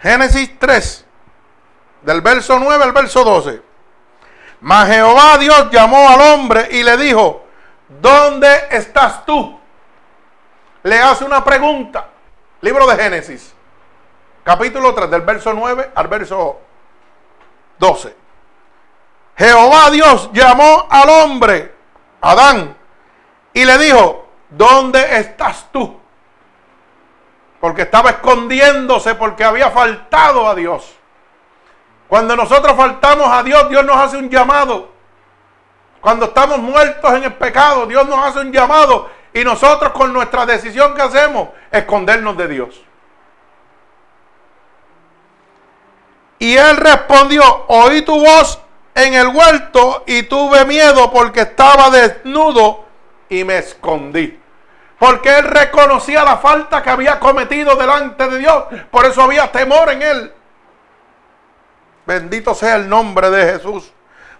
Génesis 3, del verso 9 al verso 12. Mas Jehová Dios llamó al hombre y le dijo, ¿dónde estás tú? Le hace una pregunta. Libro de Génesis, capítulo 3, del verso 9 al verso 12. Jehová Dios llamó al hombre, Adán, y le dijo, ¿dónde estás tú? Porque estaba escondiéndose porque había faltado a Dios. Cuando nosotros faltamos a Dios, Dios nos hace un llamado. Cuando estamos muertos en el pecado, Dios nos hace un llamado. Y nosotros con nuestra decisión que hacemos, escondernos de Dios. Y él respondió, oí tu voz en el huerto y tuve miedo porque estaba desnudo y me escondí. Porque él reconocía la falta que había cometido delante de Dios. Por eso había temor en él. Bendito sea el nombre de Jesús.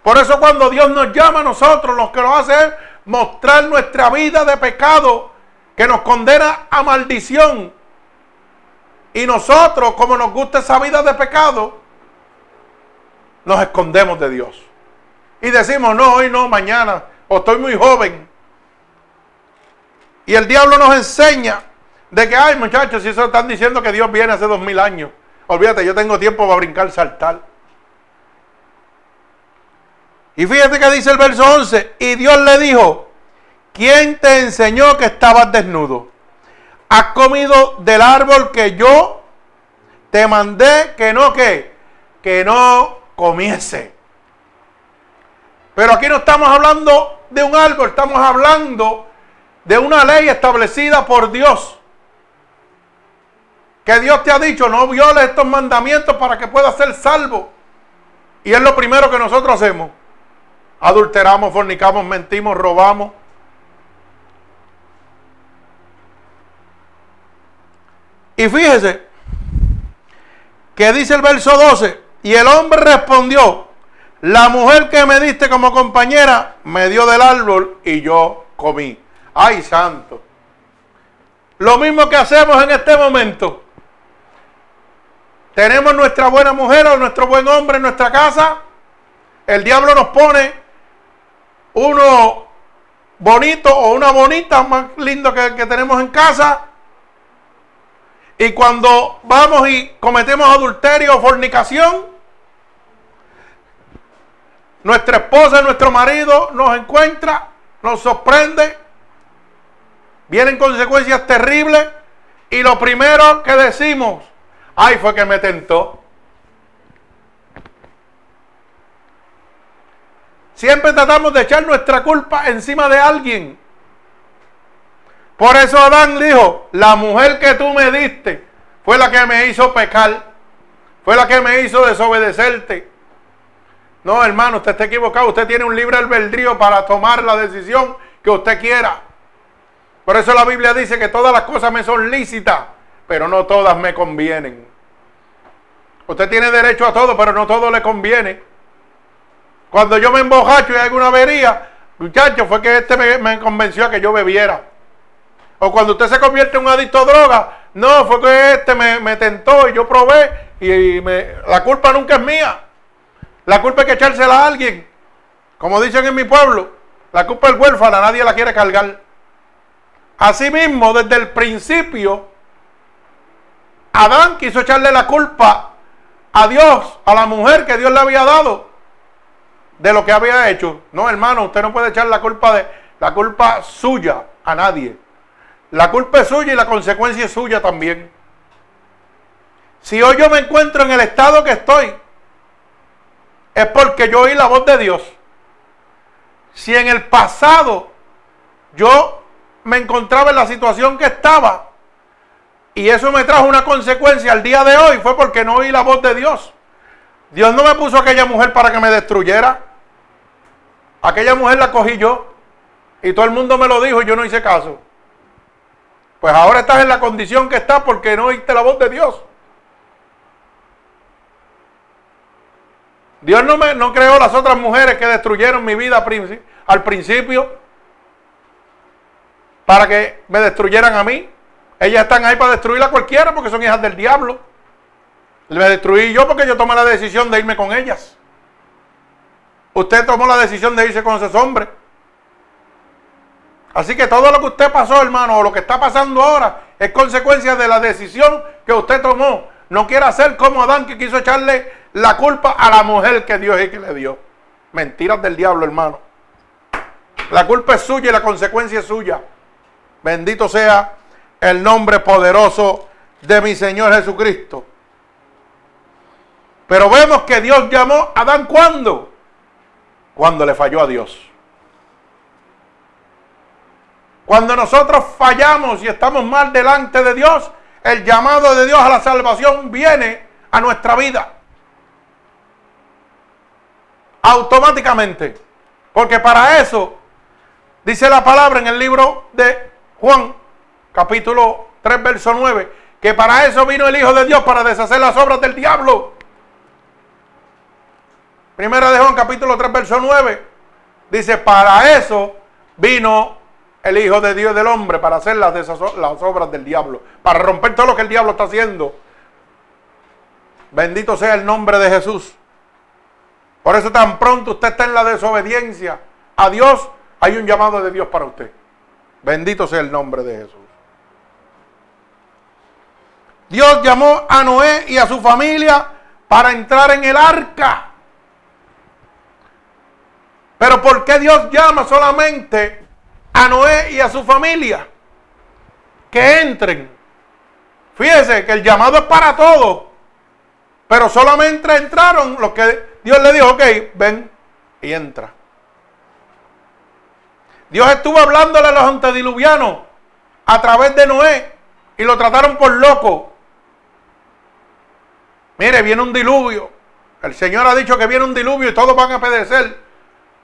Por eso cuando Dios nos llama a nosotros, lo que nos hace es mostrar nuestra vida de pecado que nos condena a maldición. Y nosotros, como nos gusta esa vida de pecado, nos escondemos de Dios. Y decimos, no, hoy no, mañana, o estoy muy joven. Y el diablo nos enseña de que, ay muchachos, si eso están diciendo que Dios viene hace dos mil años. Olvídate, yo tengo tiempo para brincar, saltar. Y fíjate que dice el verso 11, y Dios le dijo, ¿quién te enseñó que estabas desnudo? Has comido del árbol que yo te mandé que no que, que no comiese. Pero aquí no estamos hablando de un árbol, estamos hablando de una ley establecida por Dios. Que Dios te ha dicho, no violes estos mandamientos para que puedas ser salvo. Y es lo primero que nosotros hacemos. Adulteramos, fornicamos, mentimos, robamos. Y fíjese que dice el verso 12, y el hombre respondió, la mujer que me diste como compañera me dio del árbol y yo comí. Ay, santo. Lo mismo que hacemos en este momento. Tenemos nuestra buena mujer o nuestro buen hombre en nuestra casa. El diablo nos pone uno bonito o una bonita más lindo que, que tenemos en casa. Y cuando vamos y cometemos adulterio o fornicación, nuestra esposa, nuestro marido nos encuentra, nos sorprende, vienen consecuencias terribles y lo primero que decimos, ay, fue que me tentó. Siempre tratamos de echar nuestra culpa encima de alguien. Por eso Adán dijo, la mujer que tú me diste fue la que me hizo pecar, fue la que me hizo desobedecerte. No, hermano, usted está equivocado. Usted tiene un libre albedrío para tomar la decisión que usted quiera. Por eso la Biblia dice que todas las cosas me son lícitas, pero no todas me convienen. Usted tiene derecho a todo, pero no todo le conviene. Cuando yo me embojacho y hay alguna avería, muchacho, fue que este me, me convenció a que yo bebiera. O cuando usted se convierte en un adicto a droga, no, fue que este me, tentó y yo probé y, la culpa nunca es mía. La culpa hay que echársela a alguien. Como dicen en mi pueblo, la culpa es huérfana, nadie la quiere cargar. Asimismo, desde el principio, Adán quiso echarle la culpa a Dios, a la mujer que Dios le había dado. de lo que había hecho. No, hermano, usted no puede echar la culpa de la culpa suya a nadie. La culpa es suya y la consecuencia es suya también. Si hoy yo me encuentro en el estado que estoy, es porque yo oí la voz de Dios. Si en el pasado yo me encontraba en la situación que estaba y eso me trajo una consecuencia al día de hoy, fue porque no oí la voz de Dios. Dios no me puso a aquella mujer para que me destruyera. Aquella mujer la cogí yo y todo el mundo me lo dijo y yo no hice caso. Pues ahora estás en la condición que estás porque no oíste la voz de Dios. Dios no, me, no creó las otras mujeres que destruyeron mi vida al principio para que me destruyeran a mí. Ellas están ahí para destruir a cualquiera porque son hijas del diablo. Me destruí yo porque yo tomé la decisión de irme con ellas. Usted tomó la decisión de irse con esos hombres. Así que todo lo que usted pasó, hermano, o lo que está pasando ahora, es consecuencia de la decisión que usted tomó. No quiere hacer como Adán que quiso echarle la culpa a la mujer que Dios es que le dio. Mentiras del diablo, hermano. La culpa es suya y la consecuencia es suya. Bendito sea el nombre poderoso de mi Señor Jesucristo. Pero vemos que Dios llamó a Adán cuando? Cuando le falló a Dios. Cuando nosotros fallamos y estamos mal delante de Dios, el llamado de Dios a la salvación viene a nuestra vida automáticamente. Porque para eso, dice la palabra en el libro de Juan, capítulo 3, verso 9, que para eso vino el Hijo de Dios, para deshacer las obras del diablo. Primera de Juan, capítulo 3, verso 9, dice, para eso vino el Hijo de Dios del hombre, para hacer las, obras del diablo, para romper todo lo que el diablo está haciendo. Bendito sea el nombre de Jesús. Por eso tan pronto usted está en la desobediencia a Dios, hay un llamado de Dios para usted. Bendito sea el nombre de Jesús. Dios llamó a Noé y a su familia para entrar en el arca. Pero ¿por qué Dios llama solamente a Noé y a su familia? Que entren. Fíjese que el llamado es para todos. Pero solamente entraron los que Dios le dijo, ok, ven y entra. Dios estuvo hablándole a los antediluvianos a través de Noé y lo trataron por loco. Mire, viene un diluvio. El Señor ha dicho que viene un diluvio y todos van a pedecer.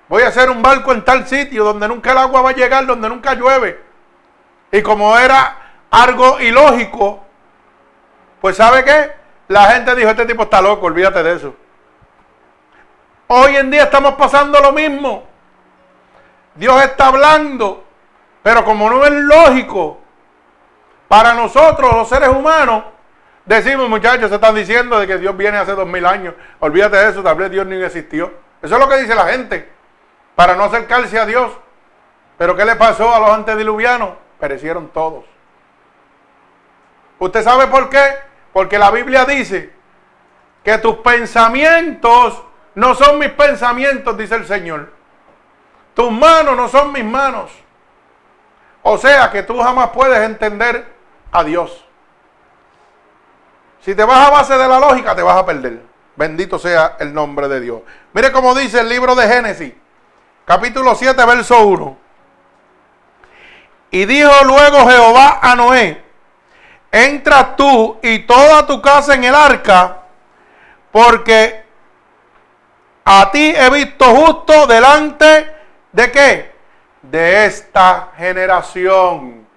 Voy a hacer un barco en tal sitio donde nunca el agua va a llegar, donde nunca llueve. Y como era algo ilógico, pues ¿sabe qué? La gente dijo, este tipo está loco, olvídate de eso. Hoy en día estamos pasando lo mismo. Dios está hablando, pero como no es lógico para nosotros los seres humanos, decimos muchachos, se están diciendo de que Dios viene hace dos mil años. Olvídate de eso, tal vez Dios ni existió. Eso es lo que dice la gente, para no acercarse a Dios. Pero ¿qué le pasó a los antediluvianos? Perecieron todos. ¿Usted sabe por qué? Porque la Biblia dice que tus pensamientos no son mis pensamientos, dice el Señor. Tus manos no son mis manos. O sea que tú jamás puedes entender a Dios. Si te vas a base de la lógica, te vas a perder. Bendito sea el nombre de Dios. Mire cómo dice el libro de Génesis, capítulo 7, verso 1. Y dijo luego Jehová a Noé, entra tú y toda tu casa en el arca, porque a ti he visto justo delante de qué? De esta generación.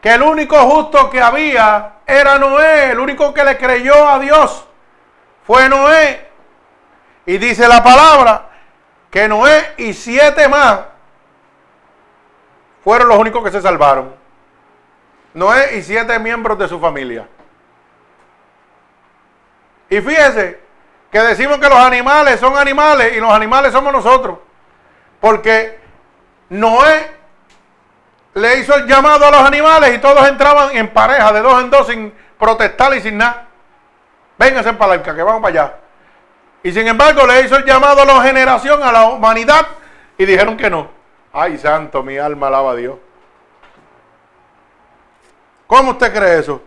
Que el único justo que había era Noé. El único que le creyó a Dios fue Noé. Y dice la palabra que Noé y siete más fueron los únicos que se salvaron. Noé y siete miembros de su familia. Y fíjese, que decimos que los animales son animales y los animales somos nosotros. Porque Noé le hizo el llamado a los animales y todos entraban en pareja, de dos en dos, sin protestar y sin nada. Vénganse para la que vamos para allá. Y sin embargo le hizo el llamado a la generación, a la humanidad, y dijeron que no. Ay, santo, mi alma alaba a Dios. ¿Cómo usted cree eso?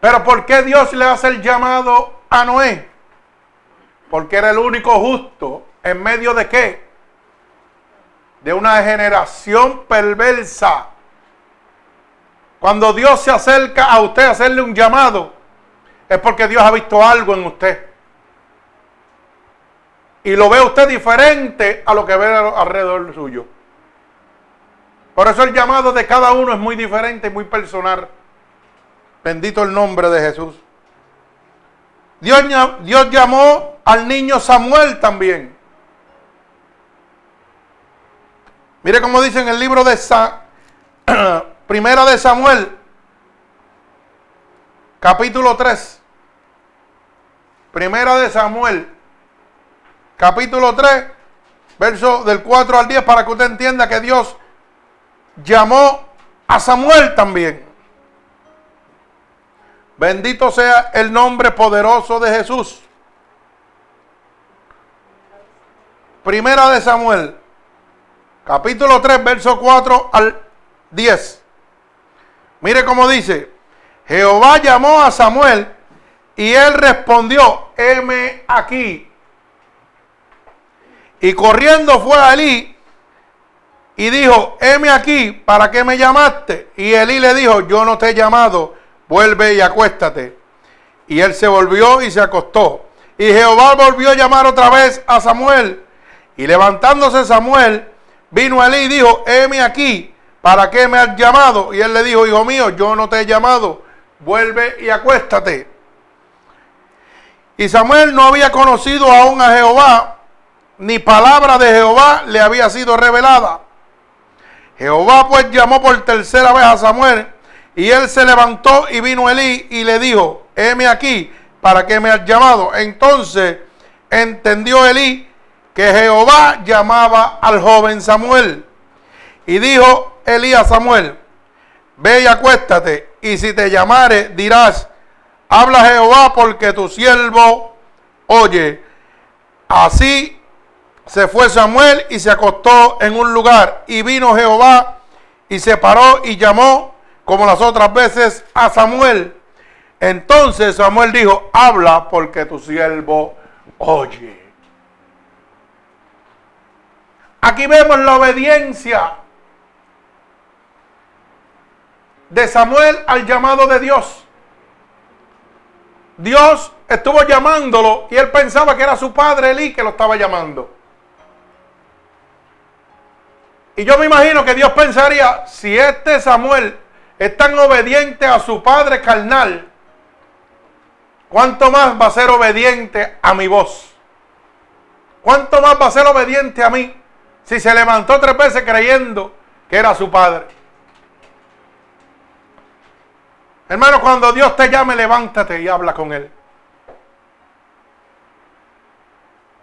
Pero ¿por qué Dios le hace el llamado a Noé? Porque era el único justo en medio de qué? De una generación perversa. Cuando Dios se acerca a usted a hacerle un llamado, es porque Dios ha visto algo en usted. Y lo ve usted diferente a lo que ve alrededor suyo. Por eso el llamado de cada uno es muy diferente y muy personal. Bendito el nombre de Jesús. Dios, Dios llamó al niño Samuel también. Mire cómo dice en el libro de Sa Primera de Samuel, capítulo 3. Primera de Samuel, capítulo 3, verso del 4 al 10, para que usted entienda que Dios llamó a Samuel también. Bendito sea el nombre poderoso de Jesús. Primera de Samuel, capítulo 3, verso 4 al 10. Mire cómo dice, Jehová llamó a Samuel y él respondió, heme aquí. Y corriendo fue a Elí y dijo, heme aquí, ¿para qué me llamaste? Y Elí le dijo, yo no te he llamado, vuelve y acuéstate. Y él se volvió y se acostó. Y Jehová volvió a llamar otra vez a Samuel. Y levantándose Samuel, vino Elí y dijo, heme aquí, ¿para qué me has llamado? Y él le dijo, hijo mío, yo no te he llamado, vuelve y acuéstate. Y Samuel no había conocido aún a Jehová, ni palabra de Jehová le había sido revelada. Jehová pues llamó por tercera vez a Samuel y él se levantó y vino Elí y le dijo, heme aquí, ¿para qué me has llamado? Entonces entendió Elí que Jehová llamaba al joven Samuel. Y dijo Elí a Samuel, ve y acuéstate, y si te llamare dirás, habla Jehová porque tu siervo oye. Así se fue Samuel y se acostó en un lugar. Y vino Jehová y se paró y llamó como las otras veces a Samuel. Entonces Samuel dijo, habla porque tu siervo oye. Aquí vemos la obediencia de Samuel al llamado de Dios. Dios estuvo llamándolo y él pensaba que era su padre Elí que lo estaba llamando. Y yo me imagino que Dios pensaría, si este Samuel es tan obediente a su padre carnal, ¿cuánto más va a ser obediente a mi voz? ¿Cuánto más va a ser obediente a mí si se levantó tres veces creyendo que era su padre? Hermano, cuando Dios te llame, levántate y habla con Él.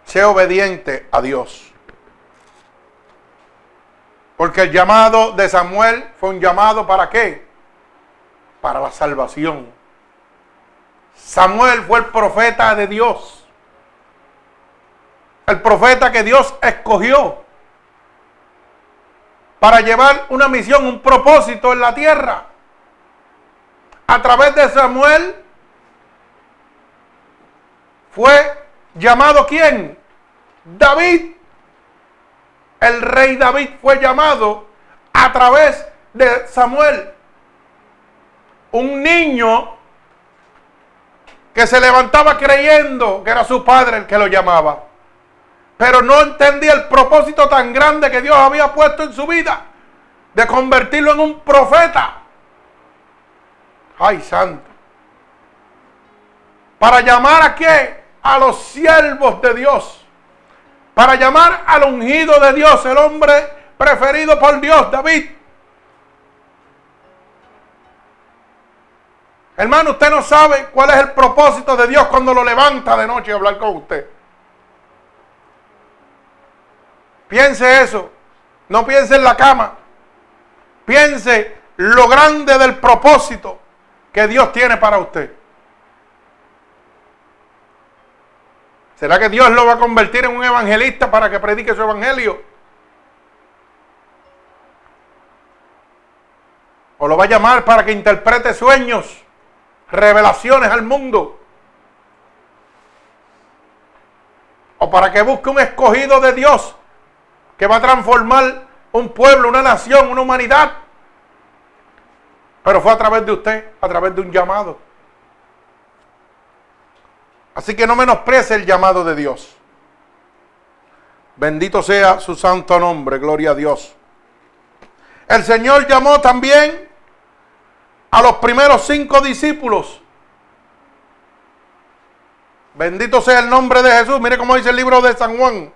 Sé obediente a Dios. Porque el llamado de Samuel fue un llamado para qué? Para la salvación. Samuel fue el profeta de Dios. El profeta que Dios escogió para llevar una misión, un propósito en la tierra. A través de Samuel fue llamado quién? David el rey David fue llamado a través de Samuel. Un niño que se levantaba creyendo que era su padre el que lo llamaba. Pero no entendía el propósito tan grande que Dios había puesto en su vida de convertirlo en un profeta. Ay, santo. Para llamar a qué? A los siervos de Dios para llamar al ungido de Dios, el hombre preferido por Dios, David. Hermano, usted no sabe cuál es el propósito de Dios cuando lo levanta de noche a hablar con usted. Piense eso. No piense en la cama. Piense lo grande del propósito que Dios tiene para usted. ¿Será que Dios lo va a convertir en un evangelista para que predique su evangelio? ¿O lo va a llamar para que interprete sueños, revelaciones al mundo? ¿O para que busque un escogido de Dios que va a transformar un pueblo, una nación, una humanidad? Pero fue a través de usted, a través de un llamado. Así que no menosprecie el llamado de Dios. Bendito sea su santo nombre, gloria a Dios. El Señor llamó también a los primeros cinco discípulos. Bendito sea el nombre de Jesús. Mire cómo dice el libro de San Juan.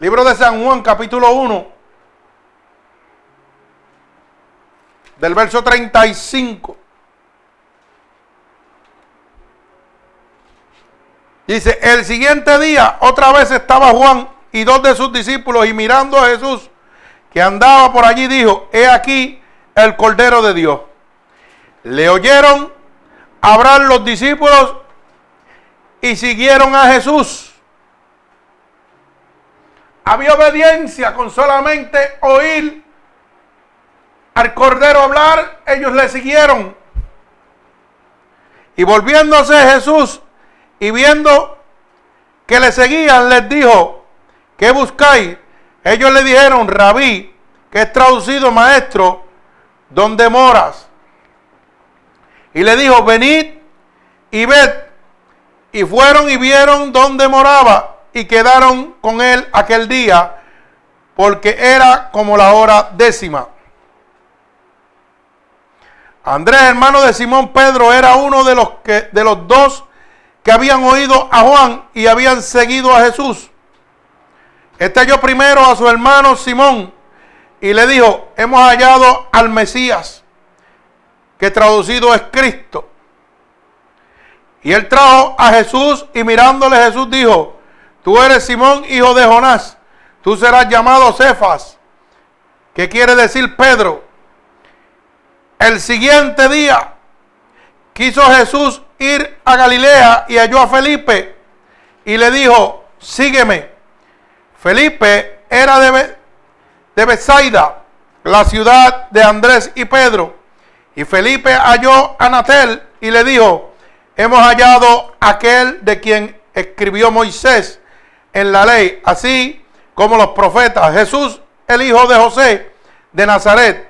Libro de San Juan, capítulo 1. Del verso 35. Dice, el siguiente día otra vez estaba Juan y dos de sus discípulos y mirando a Jesús que andaba por allí dijo, he aquí el Cordero de Dios. Le oyeron hablar los discípulos y siguieron a Jesús. Había obediencia con solamente oír al Cordero hablar, ellos le siguieron. Y volviéndose Jesús y viendo que le seguían, les dijo, ¿qué buscáis? Ellos le dijeron, rabí, que es traducido maestro, ¿dónde moras? Y le dijo, venid y ved. Y fueron y vieron dónde moraba y quedaron con él aquel día, porque era como la hora décima. Andrés, hermano de Simón Pedro, era uno de los, que, de los dos que habían oído a Juan y habían seguido a Jesús. Este halló primero a su hermano Simón y le dijo, hemos hallado al Mesías, que traducido es Cristo. Y él trajo a Jesús y mirándole Jesús dijo, tú eres Simón, hijo de Jonás, tú serás llamado Cefas, que quiere decir Pedro. El siguiente día quiso Jesús ir a Galilea y halló a Felipe y le dijo, sígueme. Felipe era de, de Bethsaida, la ciudad de Andrés y Pedro. Y Felipe halló a Natel y le dijo, hemos hallado aquel de quien escribió Moisés en la ley, así como los profetas, Jesús, el hijo de José de Nazaret.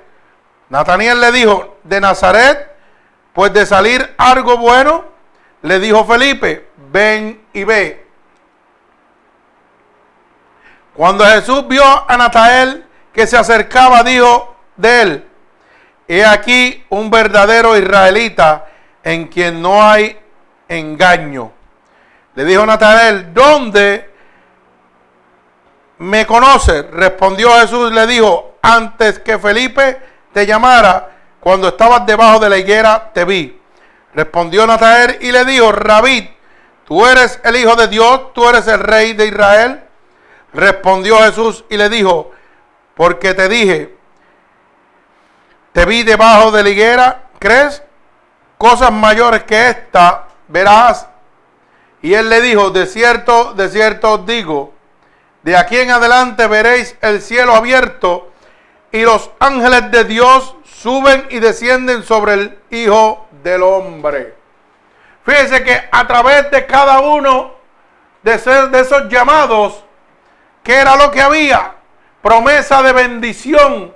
Nataniel le dijo, de Nazaret pues de salir algo bueno, le dijo Felipe, ven y ve. Cuando Jesús vio a Natael que se acercaba, dijo de él, he aquí un verdadero israelita en quien no hay engaño. Le dijo Natael, ¿dónde me conoce? Respondió Jesús, le dijo, antes que Felipe te llamara, cuando estabas debajo de la higuera te vi. Respondió Natael y le dijo, Rabí, tú eres el Hijo de Dios, tú eres el Rey de Israel. Respondió Jesús y le dijo, porque te dije, te vi debajo de la higuera, ¿crees? Cosas mayores que esta verás. Y él le dijo, de cierto, de cierto os digo, de aquí en adelante veréis el cielo abierto y los ángeles de Dios suben y descienden sobre el Hijo del Hombre. Fíjense que a través de cada uno de, de esos llamados, ¿qué era lo que había? Promesa de bendición.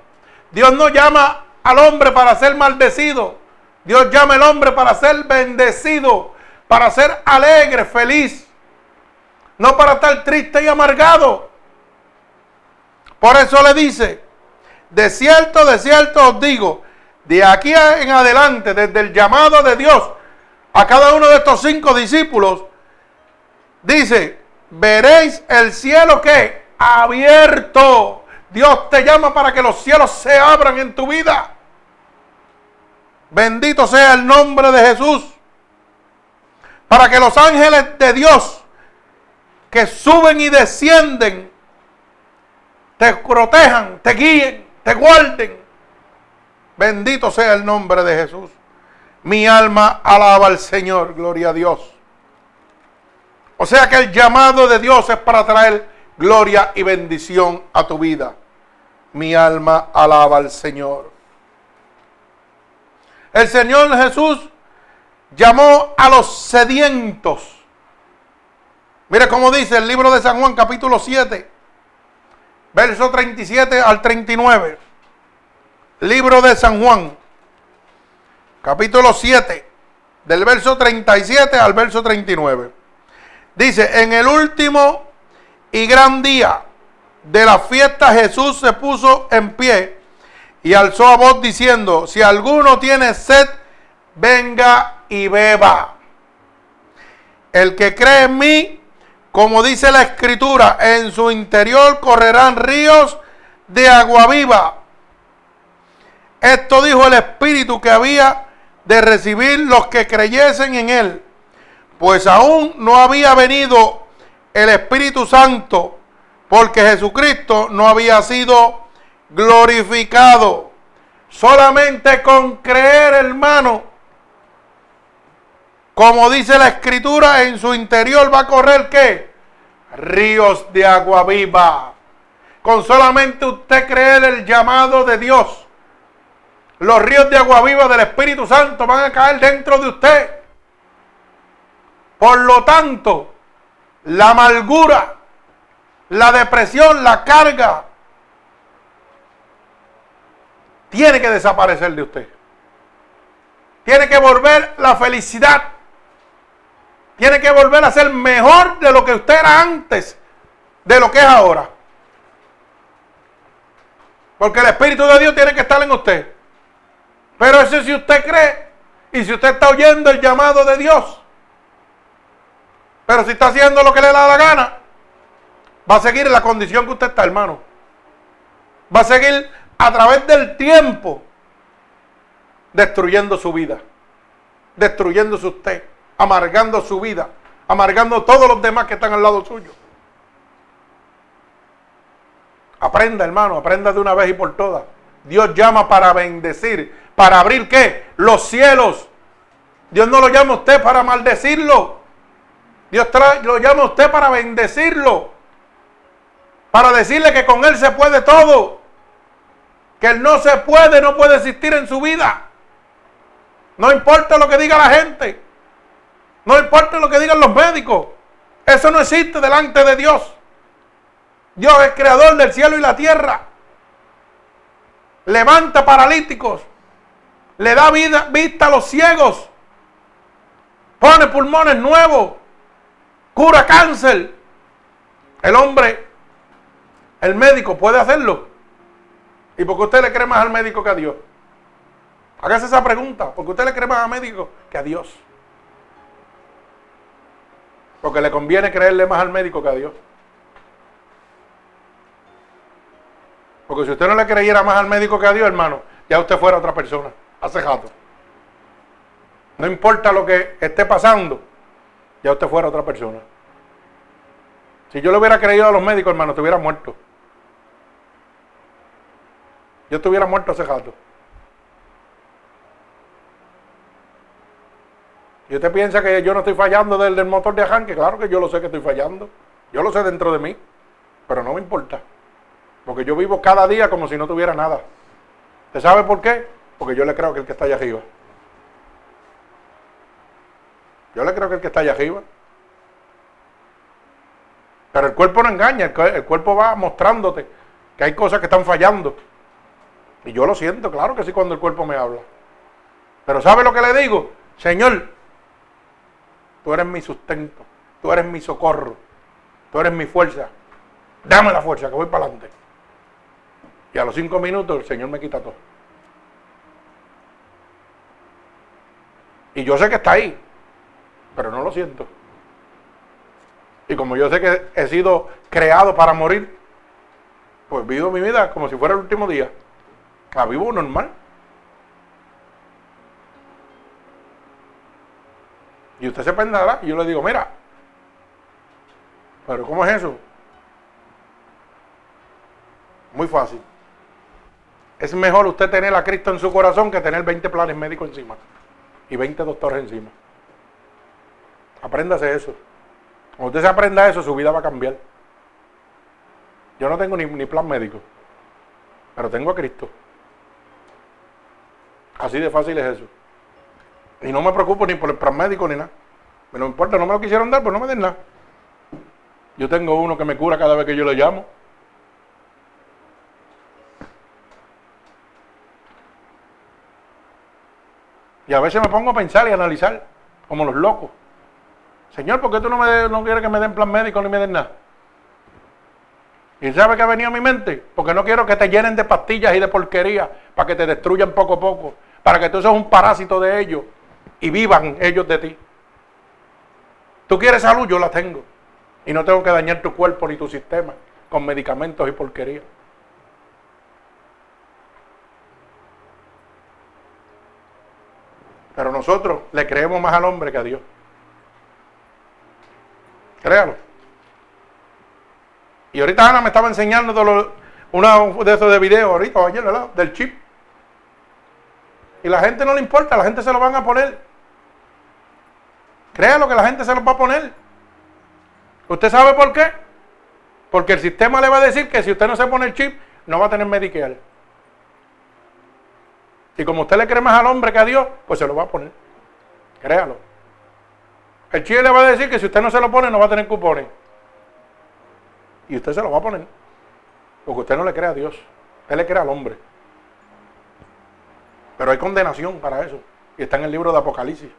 Dios no llama al hombre para ser maldecido. Dios llama al hombre para ser bendecido, para ser alegre, feliz. No para estar triste y amargado. Por eso le dice, de cierto, de cierto os digo, de aquí en adelante, desde el llamado de Dios a cada uno de estos cinco discípulos, dice, veréis el cielo que abierto. Dios te llama para que los cielos se abran en tu vida. Bendito sea el nombre de Jesús. Para que los ángeles de Dios que suben y descienden te protejan, te guíen te guarden. Bendito sea el nombre de Jesús. Mi alma alaba al Señor, gloria a Dios. O sea que el llamado de Dios es para traer gloria y bendición a tu vida. Mi alma alaba al Señor. El Señor Jesús llamó a los sedientos. Mire cómo dice el libro de San Juan capítulo 7, verso 37 al 39. Libro de San Juan, capítulo 7, del verso 37 al verso 39. Dice, en el último y gran día de la fiesta Jesús se puso en pie y alzó a voz diciendo, si alguno tiene sed, venga y beba. El que cree en mí, como dice la escritura, en su interior correrán ríos de agua viva. Esto dijo el Espíritu que había de recibir los que creyesen en él, pues aún no había venido el Espíritu Santo, porque Jesucristo no había sido glorificado. Solamente con creer, hermano, como dice la escritura, en su interior va a correr qué? Ríos de agua viva. Con solamente usted creer el llamado de Dios los ríos de agua viva del Espíritu Santo van a caer dentro de usted. Por lo tanto, la amargura, la depresión, la carga, tiene que desaparecer de usted. Tiene que volver la felicidad. Tiene que volver a ser mejor de lo que usted era antes, de lo que es ahora. Porque el Espíritu de Dios tiene que estar en usted. Pero eso si usted cree y si usted está oyendo el llamado de Dios. Pero si está haciendo lo que le da la gana, va a seguir en la condición que usted está, hermano. Va a seguir a través del tiempo destruyendo su vida, destruyéndose usted, amargando su vida, amargando a todos los demás que están al lado suyo. Aprenda, hermano, aprenda de una vez y por todas. Dios llama para bendecir, para abrir qué? Los cielos. Dios no lo llama a usted para maldecirlo. Dios lo llama a usted para bendecirlo. Para decirle que con Él se puede todo. Que Él no se puede, no puede existir en su vida. No importa lo que diga la gente. No importa lo que digan los médicos. Eso no existe delante de Dios. Dios es creador del cielo y la tierra. Levanta paralíticos le da vida, vista a los ciegos, pone pulmones nuevos, cura cáncer. El hombre, el médico puede hacerlo. ¿Y porque usted le cree más al médico que a Dios? Hágase esa pregunta, porque usted le cree más al médico que a Dios. Porque le conviene creerle más al médico que a Dios. Porque si usted no le creyera más al médico que a Dios, hermano, ya usted fuera otra persona hace rato. No importa lo que esté pasando, ya usted fuera otra persona. Si yo le hubiera creído a los médicos, hermano, estuviera muerto. Yo estuviera muerto hace rato. ¿Y usted piensa que yo no estoy fallando del, del motor de arranque? Claro que yo lo sé que estoy fallando. Yo lo sé dentro de mí. Pero no me importa. Porque yo vivo cada día como si no tuviera nada. ¿Usted sabe por qué? Porque yo le creo que el que está allá arriba. Yo le creo que el que está allá arriba. Pero el cuerpo no engaña, el cuerpo va mostrándote que hay cosas que están fallando. Y yo lo siento, claro que sí, cuando el cuerpo me habla. Pero ¿sabe lo que le digo? Señor, tú eres mi sustento, tú eres mi socorro, tú eres mi fuerza. Dame la fuerza, que voy para adelante. Y a los cinco minutos el Señor me quita todo. Y yo sé que está ahí, pero no lo siento. Y como yo sé que he sido creado para morir, pues vivo mi vida como si fuera el último día. La vivo normal. Y usted se pensará, y yo le digo, mira, pero ¿cómo es eso? Muy fácil. Es mejor usted tener a Cristo en su corazón que tener 20 planes médicos encima. y 20 doctores encima. Apréndase eso. Cuando usted se aprenda eso, su vida va a cambiar. Yo no tengo ni, ni plan médico, pero tengo a Cristo. Así de fácil es eso. Y no me preocupo ni por el plan médico ni nada. Me no importa, no me lo quisieron dar, pues no me den nada. Yo tengo uno que me cura cada vez que yo le llamo. Y a veces me pongo a pensar y a analizar, como los locos. Señor, ¿por qué tú no, me no quieres que me den plan médico ni me den nada? ¿Y sabe qué ha venido a mi mente? Porque no quiero que te llenen de pastillas y de porquería para que te destruyan poco a poco, para que tú seas un parásito de ellos y vivan ellos de ti. Tú quieres salud, yo la tengo. Y no tengo que dañar tu cuerpo ni tu sistema con medicamentos y porquería. Pero nosotros le creemos más al hombre que a Dios. Créalo. Y ahorita Ana me estaba enseñando de una de esos de video, ahorita ayer, ¿verdad? Del chip. Y la gente no le importa, la gente se lo van a poner. Créalo que la gente se lo va a poner. ¿Usted sabe por qué? Porque el sistema le va a decir que si usted no se pone el chip, no va a tener Medicare. Y como usted le cree más al hombre que a Dios, pues se lo va a poner. Créalo. El chip le va a decir que si usted no se lo pone, no va a tener cupones. Y usted se lo va a poner. Porque usted no le cree a Dios. Usted le cree al hombre. Pero hay condenación para eso. Y está en el libro de Apocalipsis.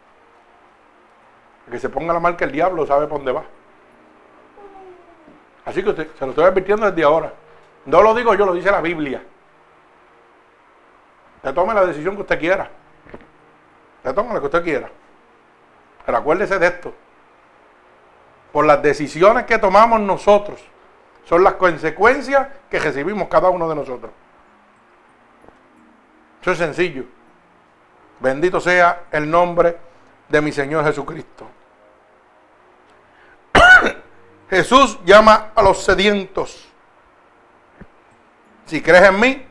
Que se ponga la marca el diablo sabe por dónde va. Así que usted, se lo estoy advirtiendo desde ahora. No lo digo yo, lo dice la Biblia. Usted tome la decisión que usted quiera. Usted tome lo que usted quiera. Pero acuérdese de esto. Por las decisiones que tomamos nosotros, son las consecuencias que recibimos cada uno de nosotros. Eso es sencillo. Bendito sea el nombre de mi Señor Jesucristo. Jesús llama a los sedientos. Si crees en mí,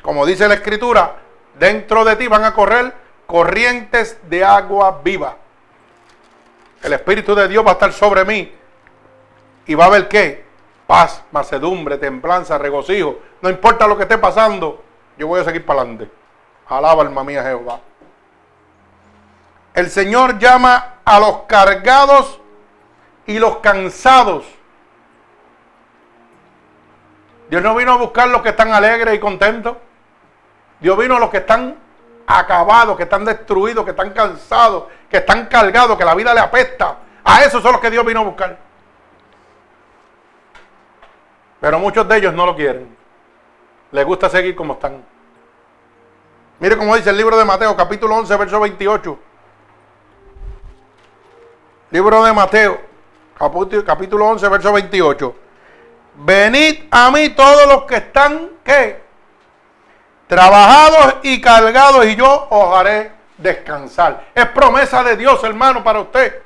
como dice la Escritura, dentro de ti van a correr corrientes de agua viva. El Espíritu de Dios va a estar sobre mí y va a haber qué? Paz, macedumbre, templanza, regocijo. No importa lo que esté pasando, yo voy a seguir para adelante. Alaba alma mía Jehová. El Señor llama a los cargados y los cansados. Dios no vino a buscar los que están alegres y contentos. Dios vino a los que están acabados, que están destruidos, que están cansados, que están cargados, que la vida le apesta. A esos son los que Dios vino a buscar. Pero muchos de ellos no lo quieren. Les gusta seguir como están. Mire cómo dice el libro de Mateo, capítulo 11, verso 28. Libro de Mateo, capítulo 11, verso 28. Venid a mí todos los que están. Trabajados y cargados y yo os haré descansar. Es promesa de Dios, hermano, para usted.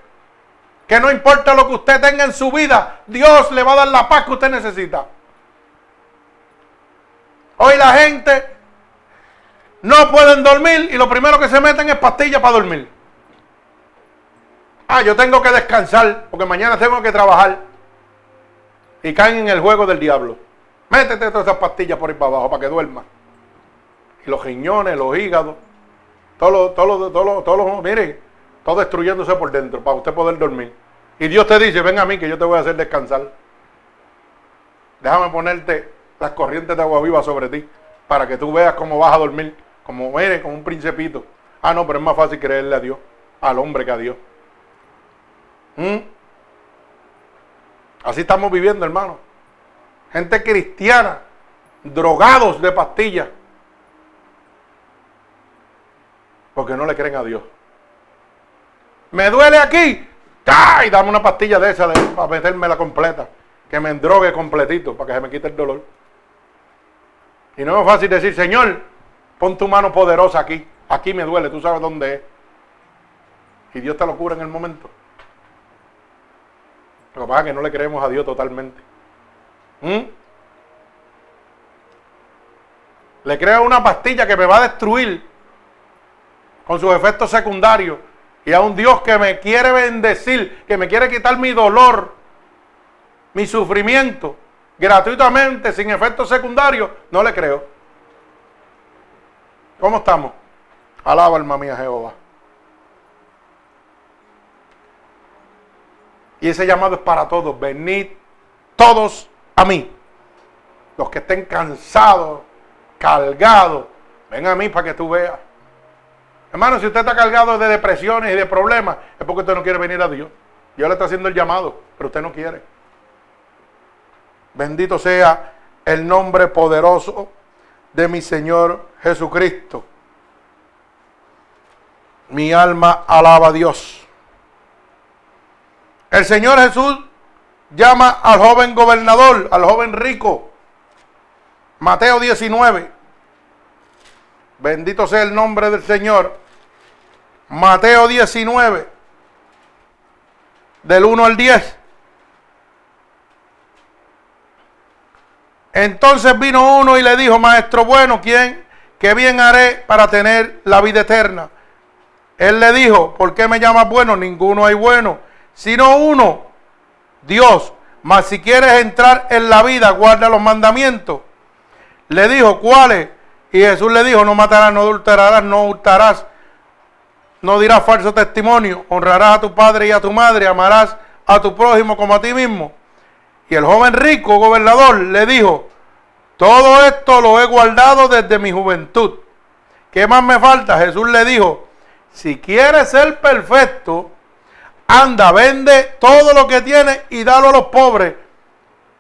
Que no importa lo que usted tenga en su vida, Dios le va a dar la paz que usted necesita. Hoy la gente no pueden dormir y lo primero que se meten es pastillas para dormir. Ah, yo tengo que descansar porque mañana tengo que trabajar. Y caen en el juego del diablo. Métete todas esas pastillas por ahí para abajo para que duerma. Y los riñones, los hígados, todo lo, todo lo, todo lo, todo lo, mire, todo destruyéndose por dentro para usted poder dormir. Y Dios te dice, ven a mí que yo te voy a hacer descansar. Déjame ponerte las corrientes de agua viva sobre ti para que tú veas cómo vas a dormir, como eres, como un principito. Ah, no, pero es más fácil creerle a Dios, al hombre que a Dios. ¿Mm? Así estamos viviendo, hermano. Gente cristiana, drogados de pastillas, porque no le creen a Dios. Me duele aquí, ¡ay! Dame una pastilla de esa para meterme la completa, que me endrogue completito para que se me quite el dolor. Y no es fácil decir, Señor, pon tu mano poderosa aquí. Aquí me duele, tú sabes dónde es. Y Dios te lo cura en el momento. Lo que pasa es que no le creemos a Dios totalmente. ¿Mm? Le creo una pastilla que me va a destruir con sus efectos secundarios, y a un Dios que me quiere bendecir, que me quiere quitar mi dolor, mi sufrimiento, gratuitamente, sin efectos secundarios, no le creo. ¿Cómo estamos? Alaba alma mía Jehová. Y ese llamado es para todos. Venid todos a mí. Los que estén cansados, cargados, ven a mí para que tú veas. Hermano, si usted está cargado de depresiones y de problemas, es porque usted no quiere venir a Dios. Dios le está haciendo el llamado, pero usted no quiere. Bendito sea el nombre poderoso de mi Señor Jesucristo. Mi alma alaba a Dios. El Señor Jesús llama al joven gobernador, al joven rico. Mateo 19. Bendito sea el nombre del Señor. Mateo 19. Del 1 al 10. Entonces vino uno y le dijo, maestro bueno, ¿quién? ¿Qué bien haré para tener la vida eterna? Él le dijo, ¿por qué me llamas bueno? Ninguno hay bueno, sino uno, Dios. Mas si quieres entrar en la vida, guarda los mandamientos. Le dijo, ¿cuáles? Y Jesús le dijo, no matarás, no adulterarás, no hurtarás, no dirás falso testimonio, honrarás a tu padre y a tu madre, amarás a tu prójimo como a ti mismo. Y el joven rico, gobernador, le dijo, todo esto lo he guardado desde mi juventud. ¿Qué más me falta? Jesús le dijo, si quieres ser perfecto, anda, vende todo lo que tienes y dalo a los pobres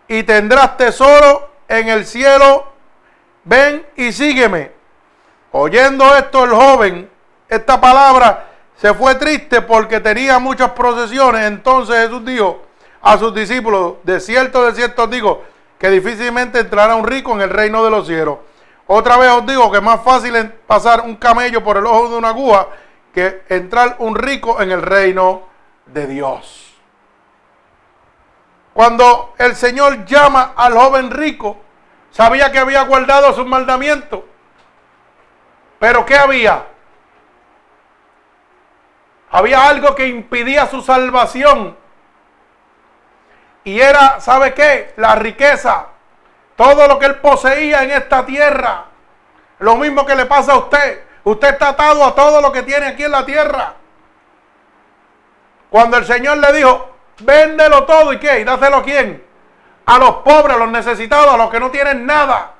y tendrás tesoro en el cielo. Ven y sígueme. Oyendo esto el joven, esta palabra, se fue triste porque tenía muchas procesiones. Entonces Jesús dijo, a sus discípulos, de cierto, de cierto os digo, que difícilmente entrará un rico en el reino de los cielos. Otra vez os digo que es más fácil pasar un camello por el ojo de una aguja que entrar un rico en el reino de Dios. Cuando el Señor llama al joven rico, sabía que había guardado sus mandamientos. Pero ¿qué había? Había algo que impidía su salvación. Y era, ¿sabe qué? La riqueza. Todo lo que él poseía en esta tierra. Lo mismo que le pasa a usted. Usted está atado a todo lo que tiene aquí en la tierra. Cuando el Señor le dijo, véndelo todo y qué, y dáselo a quién? A los pobres, a los necesitados, a los que no tienen nada.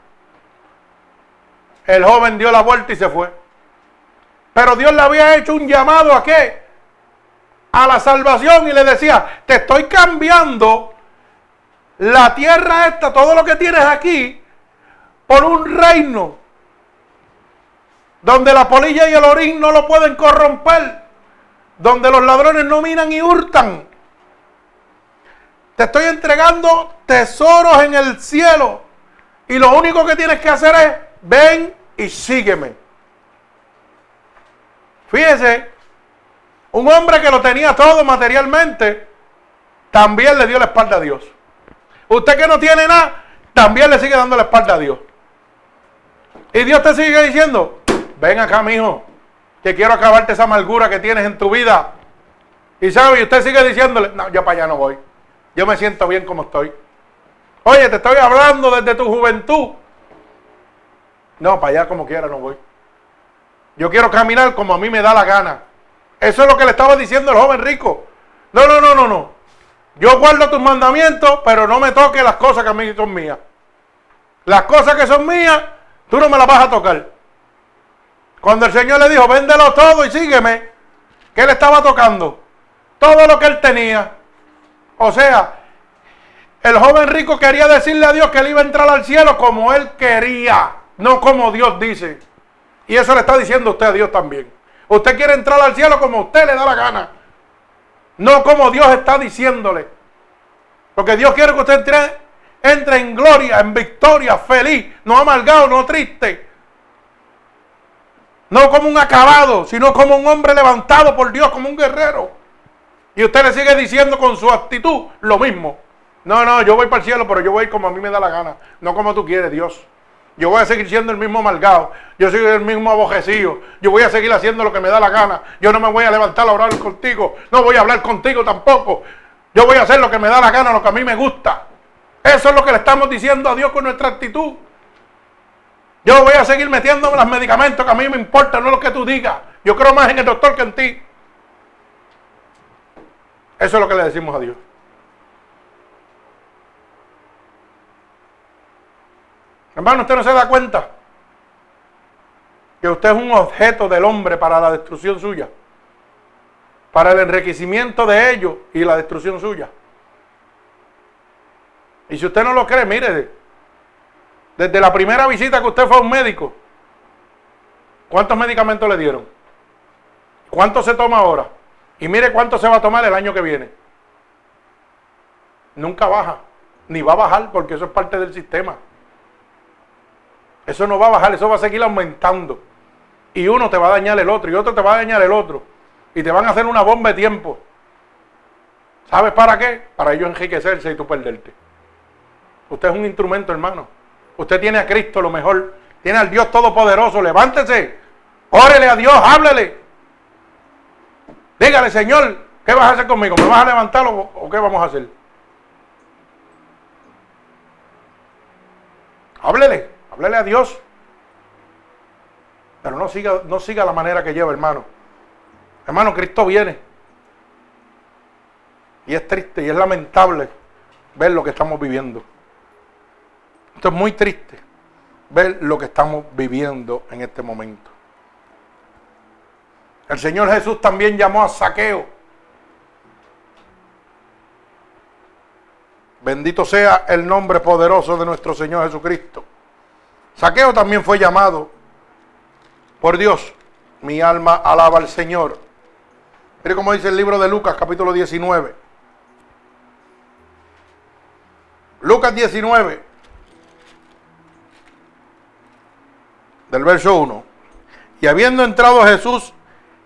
El joven dio la vuelta y se fue. Pero Dios le había hecho un llamado a qué? A la salvación y le decía, te estoy cambiando la tierra esta, todo lo que tienes aquí, por un reino donde la polilla y el orín no lo pueden corromper, donde los ladrones no minan y hurtan. Te estoy entregando tesoros en el cielo y lo único que tienes que hacer es ven y sígueme. Fíjese, un hombre que lo tenía todo materialmente, también le dio la espalda a Dios. Usted que no tiene nada, también le sigue dando la espalda a Dios. Y Dios te sigue diciendo, ven acá, mijo, que quiero acabarte esa amargura que tienes en tu vida. Y sabe, y usted sigue diciéndole, no, yo para allá no voy. Yo me siento bien como estoy. Oye, te estoy hablando desde tu juventud. No, para allá como quiera no voy. Yo quiero caminar como a mí me da la gana. Eso es lo que le estaba diciendo el joven rico. No, no, no, no, no. Yo guardo tus mandamientos, pero no me toques las cosas que a mí son mías. Las cosas que son mías, tú no me las vas a tocar. Cuando el Señor le dijo, véndelo todo y sígueme, ¿qué le estaba tocando? Todo lo que él tenía. O sea, el joven rico quería decirle a Dios que él iba a entrar al cielo como él quería, no como Dios dice. Y eso le está diciendo usted a Dios también. Usted quiere entrar al cielo como usted le da la gana. No como Dios está diciéndole. Porque Dios quiere que usted entre, entre en gloria, en victoria, feliz, no amargado, no triste. No como un acabado, sino como un hombre levantado por Dios, como un guerrero. Y usted le sigue diciendo con su actitud lo mismo. No, no, yo voy para el cielo, pero yo voy como a mí me da la gana. No como tú quieres, Dios. Yo voy a seguir siendo el mismo amargado. Yo soy el mismo abojecido. Yo voy a seguir haciendo lo que me da la gana. Yo no me voy a levantar a orar contigo. No voy a hablar contigo tampoco. Yo voy a hacer lo que me da la gana, lo que a mí me gusta. Eso es lo que le estamos diciendo a Dios con nuestra actitud. Yo voy a seguir metiéndome los medicamentos que a mí me importa, no lo que tú digas. Yo creo más en el doctor que en ti. Eso es lo que le decimos a Dios. Hermano, usted no se da cuenta que usted es un objeto del hombre para la destrucción suya, para el enriquecimiento de ellos y la destrucción suya. Y si usted no lo cree, mire, desde la primera visita que usted fue a un médico, ¿cuántos medicamentos le dieron? ¿Cuánto se toma ahora? Y mire cuánto se va a tomar el año que viene. Nunca baja, ni va a bajar porque eso es parte del sistema. Eso no va a bajar, eso va a seguir aumentando. Y uno te va a dañar el otro, y otro te va a dañar el otro. Y te van a hacer una bomba de tiempo. ¿Sabes para qué? Para ellos enriquecerse y tú perderte. Usted es un instrumento, hermano. Usted tiene a Cristo lo mejor. Tiene al Dios Todopoderoso. Levántese. Órele a Dios, háblele. Dígale, Señor, ¿qué vas a hacer conmigo? ¿Me vas a levantar o, o qué vamos a hacer? Háblele. Háblele a Dios. Pero no siga, no siga la manera que lleva, hermano. Hermano, Cristo viene. Y es triste y es lamentable ver lo que estamos viviendo. Esto es muy triste ver lo que estamos viviendo en este momento. El Señor Jesús también llamó a Saqueo. Bendito sea el nombre poderoso de nuestro Señor Jesucristo. Saqueo también fue llamado por Dios. Mi alma alaba al Señor. Mire cómo dice el libro de Lucas, capítulo 19. Lucas 19, del verso 1. Y habiendo entrado Jesús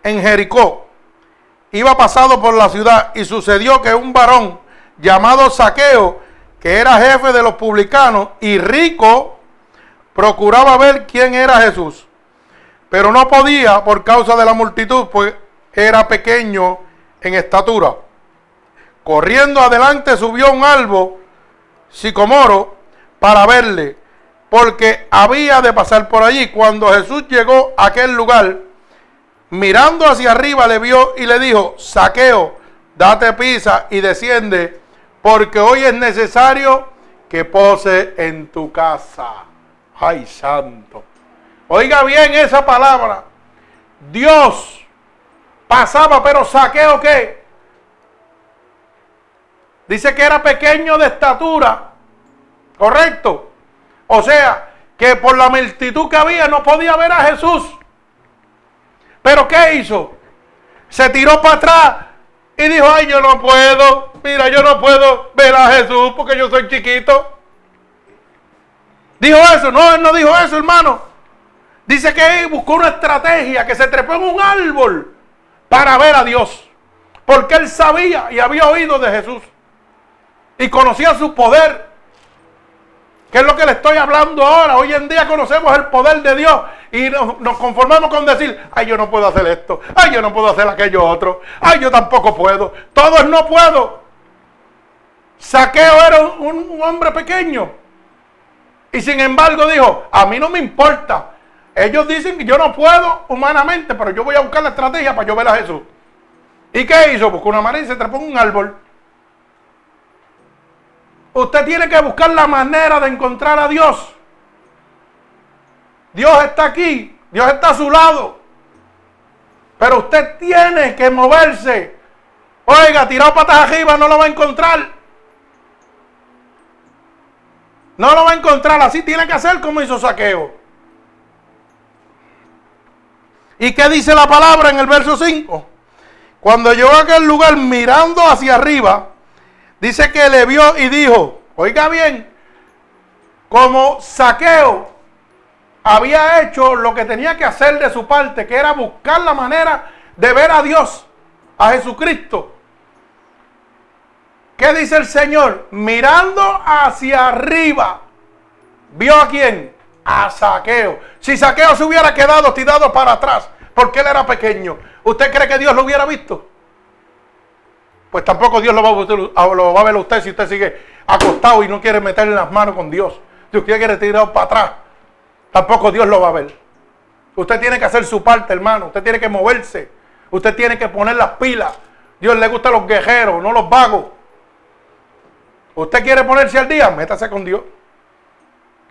en Jericó, iba pasado por la ciudad y sucedió que un varón llamado Saqueo, que era jefe de los publicanos y rico, procuraba ver quién era Jesús, pero no podía por causa de la multitud, pues era pequeño en estatura. Corriendo adelante subió un árbol sicomoro para verle, porque había de pasar por allí. Cuando Jesús llegó a aquel lugar, mirando hacia arriba le vio y le dijo, saqueo, date pisa y desciende, porque hoy es necesario que pose en tu casa. Ay, santo. Oiga bien esa palabra. Dios pasaba, pero saqueo qué? Dice que era pequeño de estatura. ¿Correcto? O sea, que por la multitud que había no podía ver a Jesús. Pero ¿qué hizo? Se tiró para atrás y dijo, ay, yo no puedo, mira, yo no puedo ver a Jesús porque yo soy chiquito. ¿Dijo eso? No, él no dijo eso, hermano. Dice que él buscó una estrategia, que se trepó en un árbol para ver a Dios. Porque él sabía y había oído de Jesús. Y conocía su poder. ¿Qué es lo que le estoy hablando ahora? Hoy en día conocemos el poder de Dios y nos, conformamos con decir, ay, yo no puedo hacer esto, ay, yo no puedo hacer aquello otro, ay, yo tampoco puedo, todos no puedo. Saqueo era un, hombre pequeño, y sin embargo dijo, a mí no me importa. Ellos dicen que yo no puedo humanamente, pero yo voy a buscar la estrategia para yo ver a Jesús. ¿Y qué hizo? Buscó una manera y se trepó un árbol. Usted tiene que buscar la manera de encontrar a Dios. Dios está aquí, Dios está a su lado. Pero usted tiene que moverse. Oiga, tirado patas arriba no lo va a encontrar. No lo va a encontrar, así tiene que hacer como hizo Saqueo. ¿Y qué dice la palabra en el verso 5? Cuando llegó a aquel lugar mirando hacia arriba, dice que le vio y dijo, oiga bien, como Saqueo había hecho lo que tenía que hacer de su parte, que era buscar la manera de ver a Dios, a Jesucristo. ¿Qué dice el Señor? Mirando hacia arriba. ¿Vio a quién? a Saqueo. Si Saqueo se hubiera quedado tirado para atrás, porque él era pequeño, ¿usted cree que Dios lo hubiera visto? Pues tampoco Dios lo va, a, ver a usted si usted sigue acostado y no quiere meterle las manos con Dios. Si usted quiere tirar para atrás, tampoco Dios lo va a ver. Usted tiene que hacer su parte, hermano. Usted tiene que moverse. Usted tiene que poner las pilas. Dios le gusta a los guerreros, no los vagos. Usted quiere ponerse al día, métase con Dios.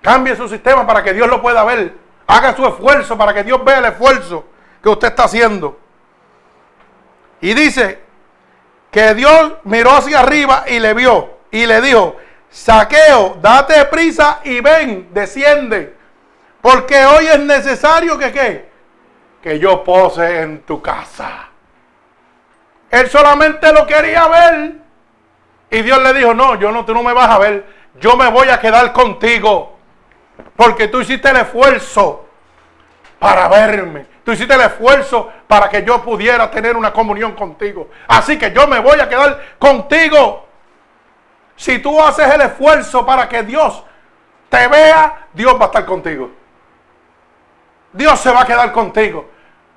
Cambie su sistema para que Dios lo pueda ver. Haga su esfuerzo para que Dios vea el esfuerzo que usted está haciendo. Y dice que Dios miró hacia arriba y le vio y le dijo, saqueo, date prisa y ven, desciende. Porque hoy es necesario que qué? Que yo pose en tu casa. Él solamente lo quería ver. Y Dios le dijo, no, yo no, tú no me vas a ver. Yo me voy a quedar contigo. Porque tú hiciste el esfuerzo para verme. Tú hiciste el esfuerzo para que yo pudiera tener una comunión contigo. Así que yo me voy a quedar contigo. Si tú haces el esfuerzo para que Dios te vea, Dios va a estar contigo. Dios se va a quedar contigo.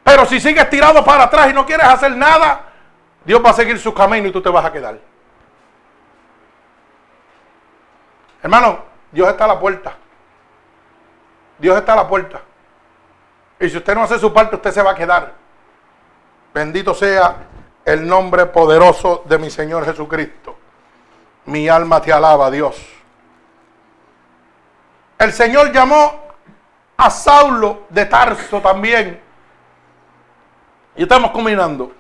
Pero si sigues tirado para atrás y no quieres hacer nada, Dios va a seguir su camino y tú te vas a quedar. Hermano, Dios está a la puerta. Dios está a la puerta. Y si usted no hace su parte, usted se va a quedar. Bendito sea el nombre poderoso de mi Señor Jesucristo. Mi alma te alaba, Dios. El Señor llamó a Saulo de Tarso también. Y estamos combinando.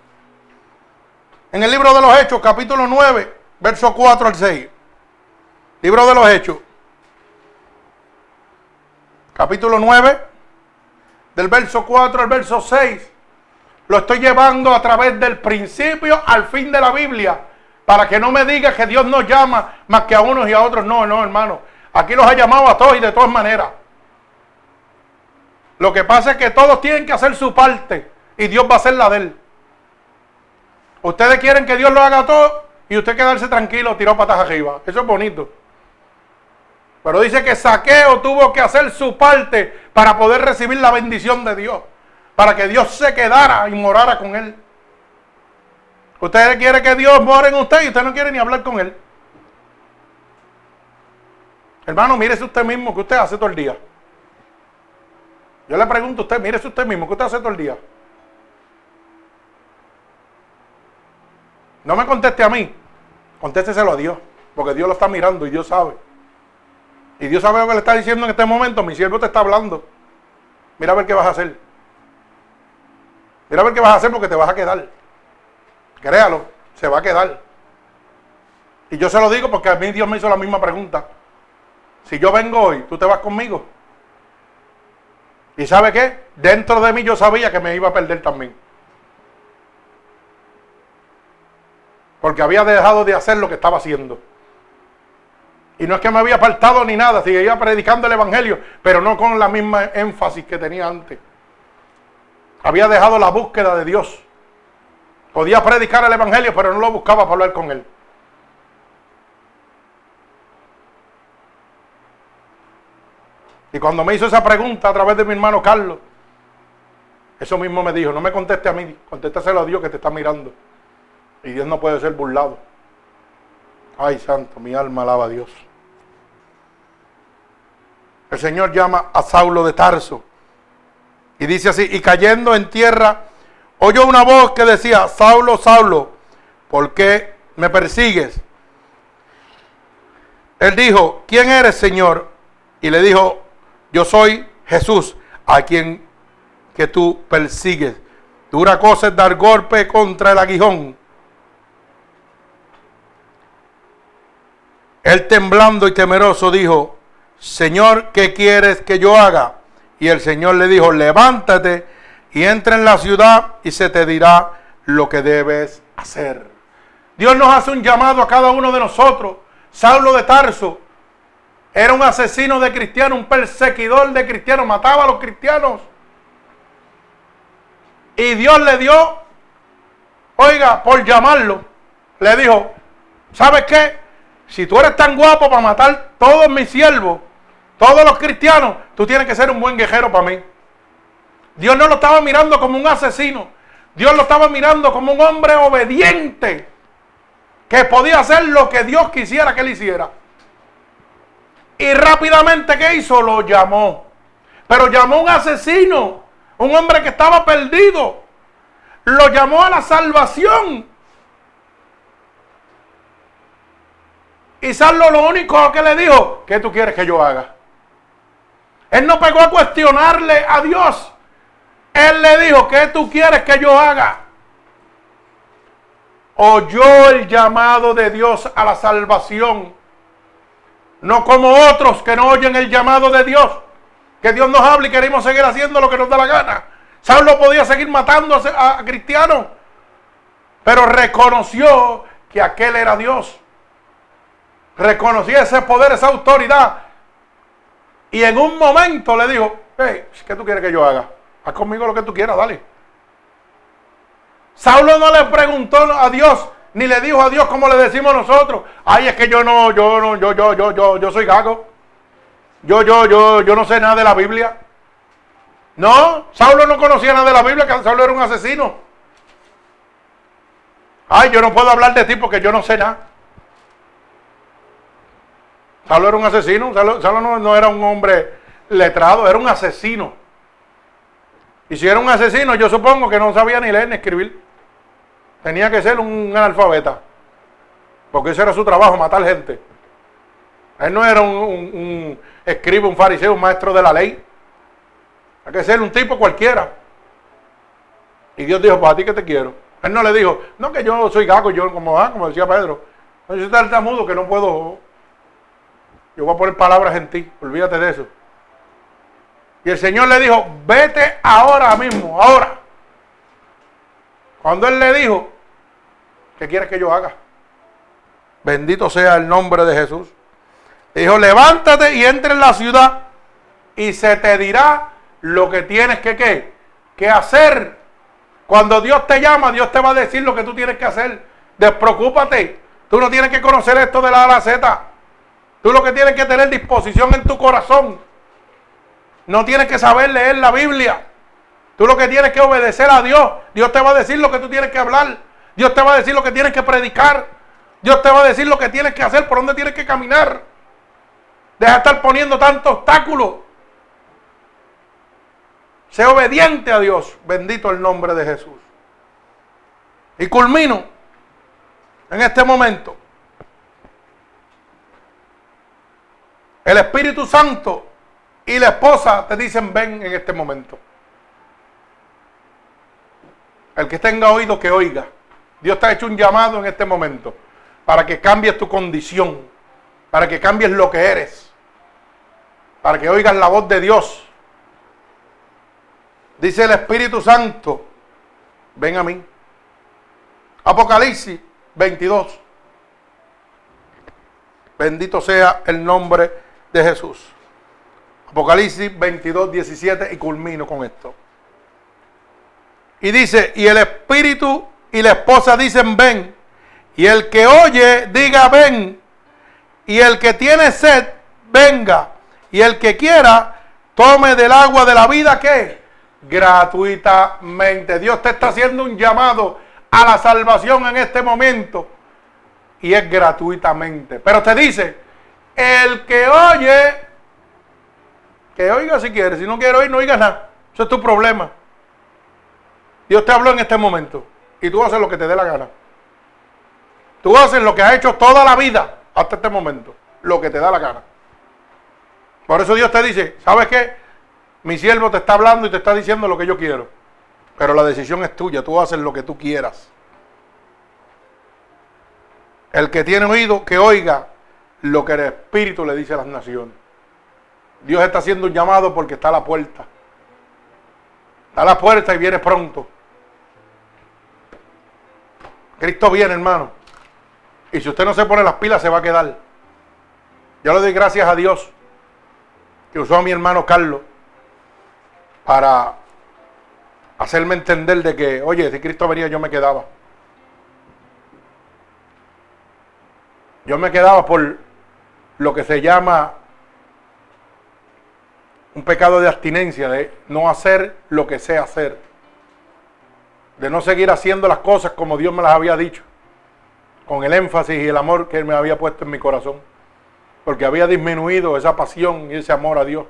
En el libro de los Hechos, capítulo 9, verso 4 al 6. Libro de los Hechos. Capítulo 9, del verso 4 al verso 6. Lo estoy llevando a través del principio al fin de la Biblia. Para que no me diga que Dios nos llama más que a unos y a otros. No, no, hermano. Aquí los ha llamado a todos y de todas maneras. Lo que pasa es que todos tienen que hacer su parte y Dios va a hacer la de él. Ustedes quieren que Dios lo haga todo y usted quedarse tranquilo, tiró patas arriba. Eso es bonito. Pero dice que Saqueo tuvo que hacer su parte para poder recibir la bendición de Dios. Para que Dios se quedara y morara con él. Usted quiere que Dios more en usted y usted no quiere ni hablar con él. Hermano, mírese usted mismo que usted hace todo el día. Yo le pregunto a usted, mírese usted mismo, ¿qué usted hace todo el día? No me conteste a mí, contésteselo a Dios, porque Dios lo está mirando y Dios sabe. Y Dios sabe lo que le está diciendo en este momento, mi siervo te está hablando. Mira a ver qué vas a hacer. Mira a ver qué vas a hacer porque te vas a quedar. Créalo, se va a quedar. Y yo se lo digo porque a mí Dios me hizo la misma pregunta. Si yo vengo hoy, ¿tú te vas conmigo? ¿Y sabe qué? Dentro de mí yo sabía que me iba a perder también. Porque había dejado de hacer lo que estaba haciendo. Y no es que me había apartado ni nada, seguía predicando el Evangelio, pero no con la misma énfasis que tenía antes. Había dejado la búsqueda de Dios. Podía predicar el Evangelio, pero no lo buscaba para hablar con él. Y cuando me hizo esa pregunta a través de mi hermano Carlos, eso mismo me dijo, no me conteste a mí, contéstaselo a Dios que te está mirando. Y Dios no puede ser burlado. Ay, santo, mi alma alaba a Dios. El Señor llama a Saulo de Tarso. Y dice así, y cayendo en tierra, oyó una voz que decía, Saulo, Saulo, ¿por qué me persigues? Él dijo, ¿quién eres, Señor? Y le dijo, yo soy Jesús, a quien que tú persigues. Dura cosa es dar golpe contra el aguijón. Él temblando y temeroso dijo, Señor, ¿qué quieres que yo haga? Y el Señor le dijo, levántate y entra en la ciudad y se te dirá lo que debes hacer. Dios nos hace un llamado a cada uno de nosotros. Saulo de Tarso era un asesino de cristianos, un perseguidor de cristianos, mataba a los cristianos. Y Dios le dio, oiga, por llamarlo, le dijo, ¿sabes qué? Si tú eres tan guapo para matar todos mis siervos, todos los cristianos, tú tienes que ser un buen guerrero para mí. Dios no lo estaba mirando como un asesino. Dios lo estaba mirando como un hombre obediente que podía hacer lo que Dios quisiera que él hiciera. Y rápidamente, ¿qué hizo? Lo llamó. Pero llamó un asesino, un hombre que estaba perdido. Lo llamó a la salvación. Y Saulo lo único que le dijo, ¿qué tú quieres que yo haga? Él no pegó a cuestionarle a Dios. Él le dijo, ¿qué tú quieres que yo haga? Oyó el llamado de Dios a la salvación. No como otros que no oyen el llamado de Dios. Que Dios nos hable y queremos seguir haciendo lo que nos da la gana. Saulo podía seguir matando a, a cristianos. Pero reconoció que aquel era Dios reconocía ese poder, esa autoridad. Y en un momento le dijo, hey, ¿qué tú quieres que yo haga? Haz conmigo lo que tú quieras, dale. Saulo no le preguntó a Dios, ni le dijo a Dios como le decimos nosotros. Ay, es que yo no, yo no, yo, yo, yo, yo, yo soy gago. Yo, yo, yo, yo no sé nada de la Biblia. No, Saulo no conocía nada de la Biblia, que Saulo era un asesino. Ay, yo no puedo hablar de ti porque yo no sé nada. Saulo era un asesino, Saulo, no, era un hombre letrado, era un asesino. Y si era un asesino, yo supongo que no sabía ni leer ni escribir. Tenía que ser un analfabeta. Porque ese era su trabajo, matar gente. Él no era un, un, escriba, un fariseo, un maestro de la ley. Hay que ser un tipo cualquiera. Y Dios dijo, para pues, ti que te quiero. Él no le dijo, no que yo soy gago, yo como, ah, como decía Pedro. Yo soy tan mudo que no puedo yo voy a poner palabras en ti, olvídate de eso. Y el Señor le dijo, vete ahora mismo, ahora. Cuando Él le dijo, ¿qué quieres que yo haga? Bendito sea el nombre de Jesús. Le dijo, levántate y entre en la ciudad y se te dirá lo que tienes que, que hacer. Cuando Dios te llama, Dios te va a decir lo que tú tienes que hacer. Despreocúpate. Tú no tienes que conocer esto de la A la Z. Tú lo que tienes que tener disposición en tu corazón. No tienes que saber leer la Biblia. Tú lo que tienes que obedecer a Dios. Dios te va a decir lo que tú tienes que hablar. Dios te va a decir lo que tienes que predicar. Dios te va a decir lo que tienes que hacer, por dónde tienes que caminar. Deja de estar poniendo tanto obstáculo. Sé obediente a Dios. Bendito el nombre de Jesús. Y culmino en este momento. El Espíritu Santo y la esposa te dicen ven en este momento. El que tenga oído que oiga. Dios te ha hecho un llamado en este momento para que cambies tu condición, para que cambies lo que eres, para que oigas la voz de Dios. Dice el Espíritu Santo, ven a mí. Apocalipsis 22. Bendito sea el nombre de Jesús. Apocalipsis 22, 17 y culmino con esto. Y dice, y el espíritu y la esposa dicen ven. Y el que oye diga ven. Y el que tiene sed, venga. Y el que quiera, tome del agua de la vida que gratuitamente. Dios te está haciendo un llamado a la salvación en este momento. Y es gratuitamente. Pero te dice, el que oye, que oiga si quiere. Si no quiere oír, no oiga nada. Eso es tu problema. Dios te habló en este momento. Y tú haces lo que te dé la gana. Tú haces lo que has hecho toda la vida hasta este momento. Lo que te da la gana. Por eso Dios te dice, ¿sabes qué? Mi siervo te está hablando y te está diciendo lo que yo quiero. Pero la decisión es tuya. Tú haces lo que tú quieras. El que tiene oído, que oiga lo que el Espíritu le dice a las naciones. Dios está haciendo un llamado porque está a la puerta. Está a la puerta y viene pronto. Cristo viene, hermano. Y si usted no se pone las pilas, se va a quedar. Yo le doy gracias a Dios que usó a mi hermano Carlos para hacerme entender de que, oye, si Cristo venía, yo me quedaba. Yo me quedaba por lo que se llama Un pecado de abstinencia, de no hacer lo que sé hacer. De no seguir haciendo las cosas como Dios me las había dicho. Con el énfasis y el amor que Él me había puesto en mi corazón. Porque había disminuido esa pasión y ese amor a Dios.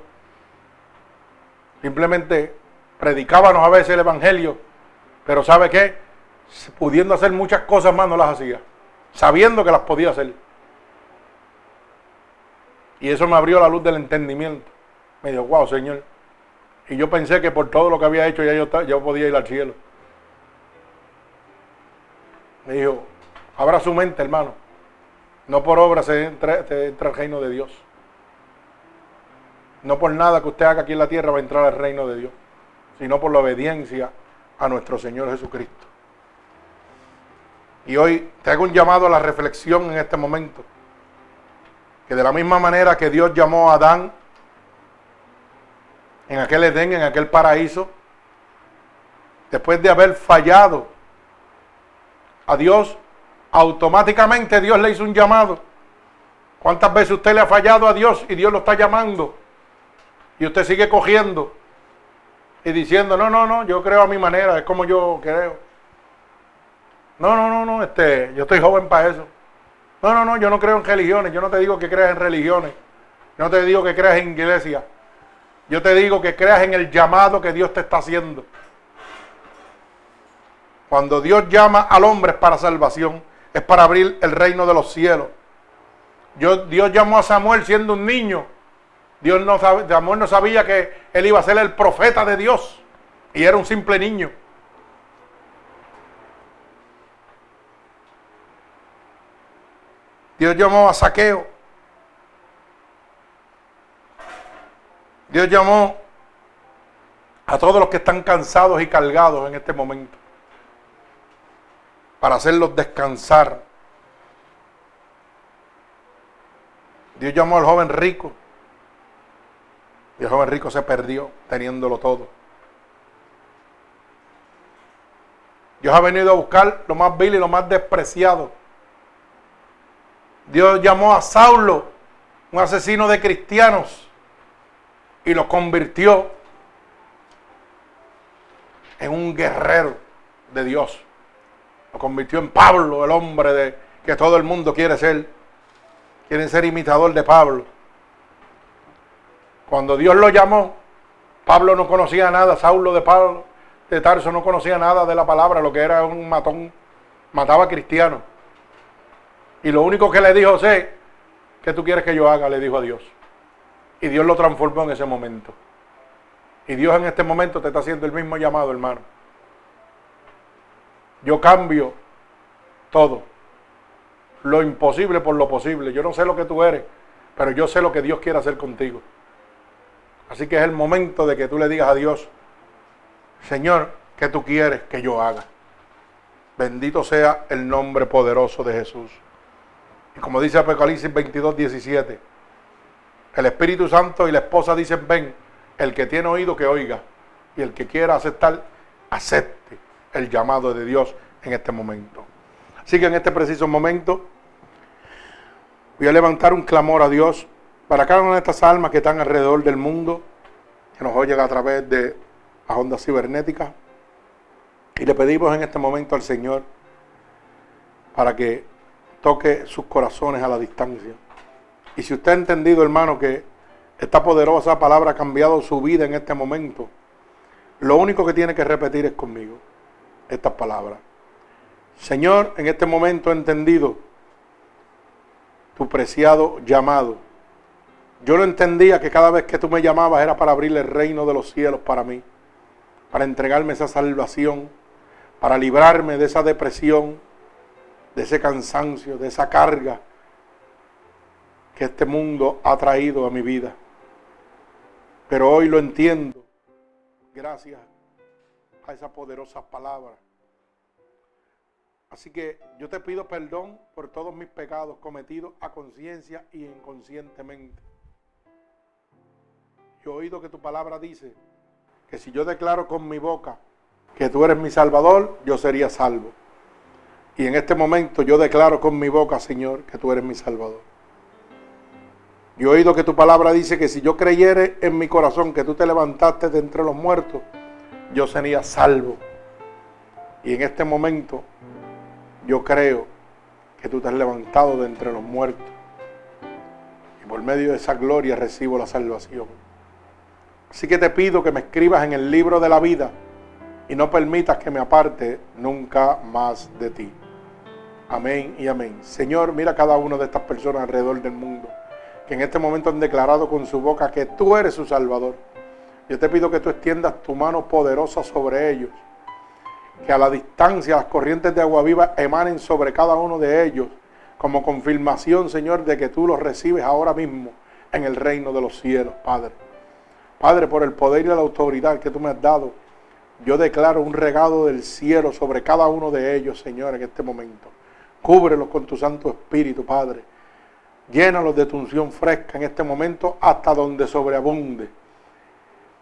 Simplemente predicábamos a veces el Evangelio. Pero ¿sabe qué? Pudiendo hacer muchas cosas más no las hacía. Sabiendo que las podía hacer. Y eso me abrió la luz del entendimiento. Me dijo, wow, Señor. Y yo pensé que por todo lo que había hecho ya yo, yo podía ir al cielo. Me dijo, abra su mente, hermano. No por obra se entra, se entra al reino de Dios. No por nada que usted haga aquí en la tierra va a entrar al reino de Dios, sino por la obediencia a nuestro Señor Jesucristo. Y hoy te hago un llamado a la reflexión en este momento que de la misma manera que Dios llamó a Adán en aquel Edén, en aquel paraíso, después de haber fallado a Dios, automáticamente Dios le hizo un llamado. ¿Cuántas veces usted le ha fallado a Dios y Dios lo está llamando? Y usted sigue cogiendo y diciendo, no, no, no, yo creo a mi manera, es como yo creo. No, no, no, no, este, yo estoy joven para eso. No, no, no, yo no creo en religiones. Yo no te digo que creas en religiones. no te digo que creas en iglesia. Yo te digo que creas en el llamado que Dios te está haciendo. Cuando Dios llama al hombre es para salvación, es para abrir el reino de los cielos. Dios llamó a Samuel siendo un niño. Dios no, Samuel no sabía que él iba a ser el profeta de Dios y era un simple niño. Dios llamó a Saqueo. Dios llamó a todos los que están cansados y cargados en este momento para hacerlos descansar. Dios llamó al joven rico y el joven rico se perdió teniéndolo todo. Dios ha venido a buscar lo más vil y lo más despreciado Dios llamó a Saulo, un asesino de cristianos, y lo convirtió en un guerrero de Dios. Lo convirtió en Pablo, el hombre de, que todo el mundo quiere ser. Quieren ser imitador de Pablo. Cuando Dios lo llamó, Pablo no conocía nada, Saulo de Pablo de Tarso no conocía nada de la palabra, lo que era un matón, mataba cristianos. Y lo único que le dijo, sé, ¿qué tú quieres que yo haga? Le dijo a Dios. Y Dios lo transformó en ese momento. Y Dios en este momento te está haciendo el mismo llamado, hermano. Yo cambio todo. Lo imposible por lo posible. Yo no sé lo que tú eres, pero yo sé lo que Dios quiere hacer contigo. Así que es el momento de que tú le digas a Dios, Señor, ¿qué tú quieres que yo haga? Bendito sea el nombre poderoso de Jesús. Y como dice Apocalipsis 22, 17, el Espíritu Santo y la esposa dicen, ven, el que tiene oído que oiga, y el que quiera aceptar, acepte el llamado de Dios en este momento. Así que en este preciso momento voy a levantar un clamor a Dios para cada una de estas almas que están alrededor del mundo, que nos oyen a través de las ondas cibernéticas. Y le pedimos en este momento al Señor para que toque sus corazones a la distancia. Y si usted ha entendido, hermano, que esta poderosa palabra ha cambiado su vida en este momento, lo único que tiene que repetir es conmigo estas palabras. Señor, en este momento he entendido tu preciado llamado. Yo lo entendía que cada vez que tú me llamabas era para abrir el reino de los cielos para mí, para entregarme esa salvación, para librarme de esa depresión, de ese cansancio, de esa carga que este mundo ha traído a mi vida. Pero hoy lo entiendo gracias a esa poderosa palabra. Así que yo te pido perdón por todos mis pecados cometidos a conciencia y inconscientemente. Yo he oído que tu palabra dice que si yo declaro con mi boca que tú eres mi salvador, yo sería salvo. Y en este momento yo declaro con mi boca, Señor, que tú eres mi Salvador. Yo he oído que tu palabra dice que si yo creyere en mi corazón que tú te levantaste de entre los muertos, yo sería salvo. Y en este momento yo creo que tú te has levantado de entre los muertos. Y por medio de esa gloria recibo la salvación. Así que te pido que me escribas en el libro de la vida y no permitas que me aparte nunca más de ti. Amén y amén. Señor, mira cada una de estas personas alrededor del mundo que en este momento han declarado con su boca que tú eres su Salvador. Yo te pido que tú extiendas tu mano poderosa sobre ellos. Que a la distancia las corrientes de agua viva emanen sobre cada uno de ellos como confirmación, Señor, de que tú los recibes ahora mismo en el reino de los cielos, Padre. Padre, por el poder y la autoridad que tú me has dado, yo declaro un regalo del cielo sobre cada uno de ellos, Señor, en este momento. Cúbrelos con tu Santo Espíritu, Padre. Llénalos de tu unción fresca en este momento hasta donde sobreabunde.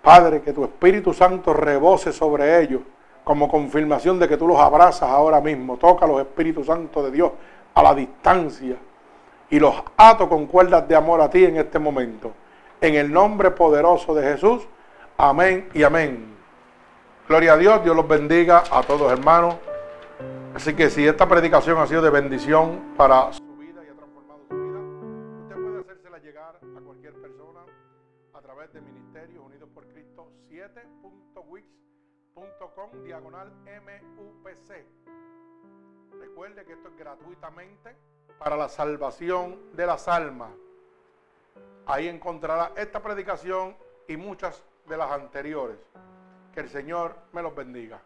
Padre, que tu Espíritu Santo rebose sobre ellos como confirmación de que tú los abrazas ahora mismo. Toca los Espíritus Santos de Dios a la distancia y los ato con cuerdas de amor a ti en este momento. En el nombre poderoso de Jesús. Amén y amén. Gloria a Dios, Dios los bendiga a todos hermanos. Así que si esta predicación ha sido de bendición para su vida y ha transformado su vida, usted puede hacérsela llegar a cualquier persona a través de Ministerios Unidos por Cristo 7.wix.com diagonal MUPC. Recuerde que esto es gratuitamente para la salvación de las almas. Ahí encontrará esta predicación y muchas de las anteriores. Que el Señor me los bendiga.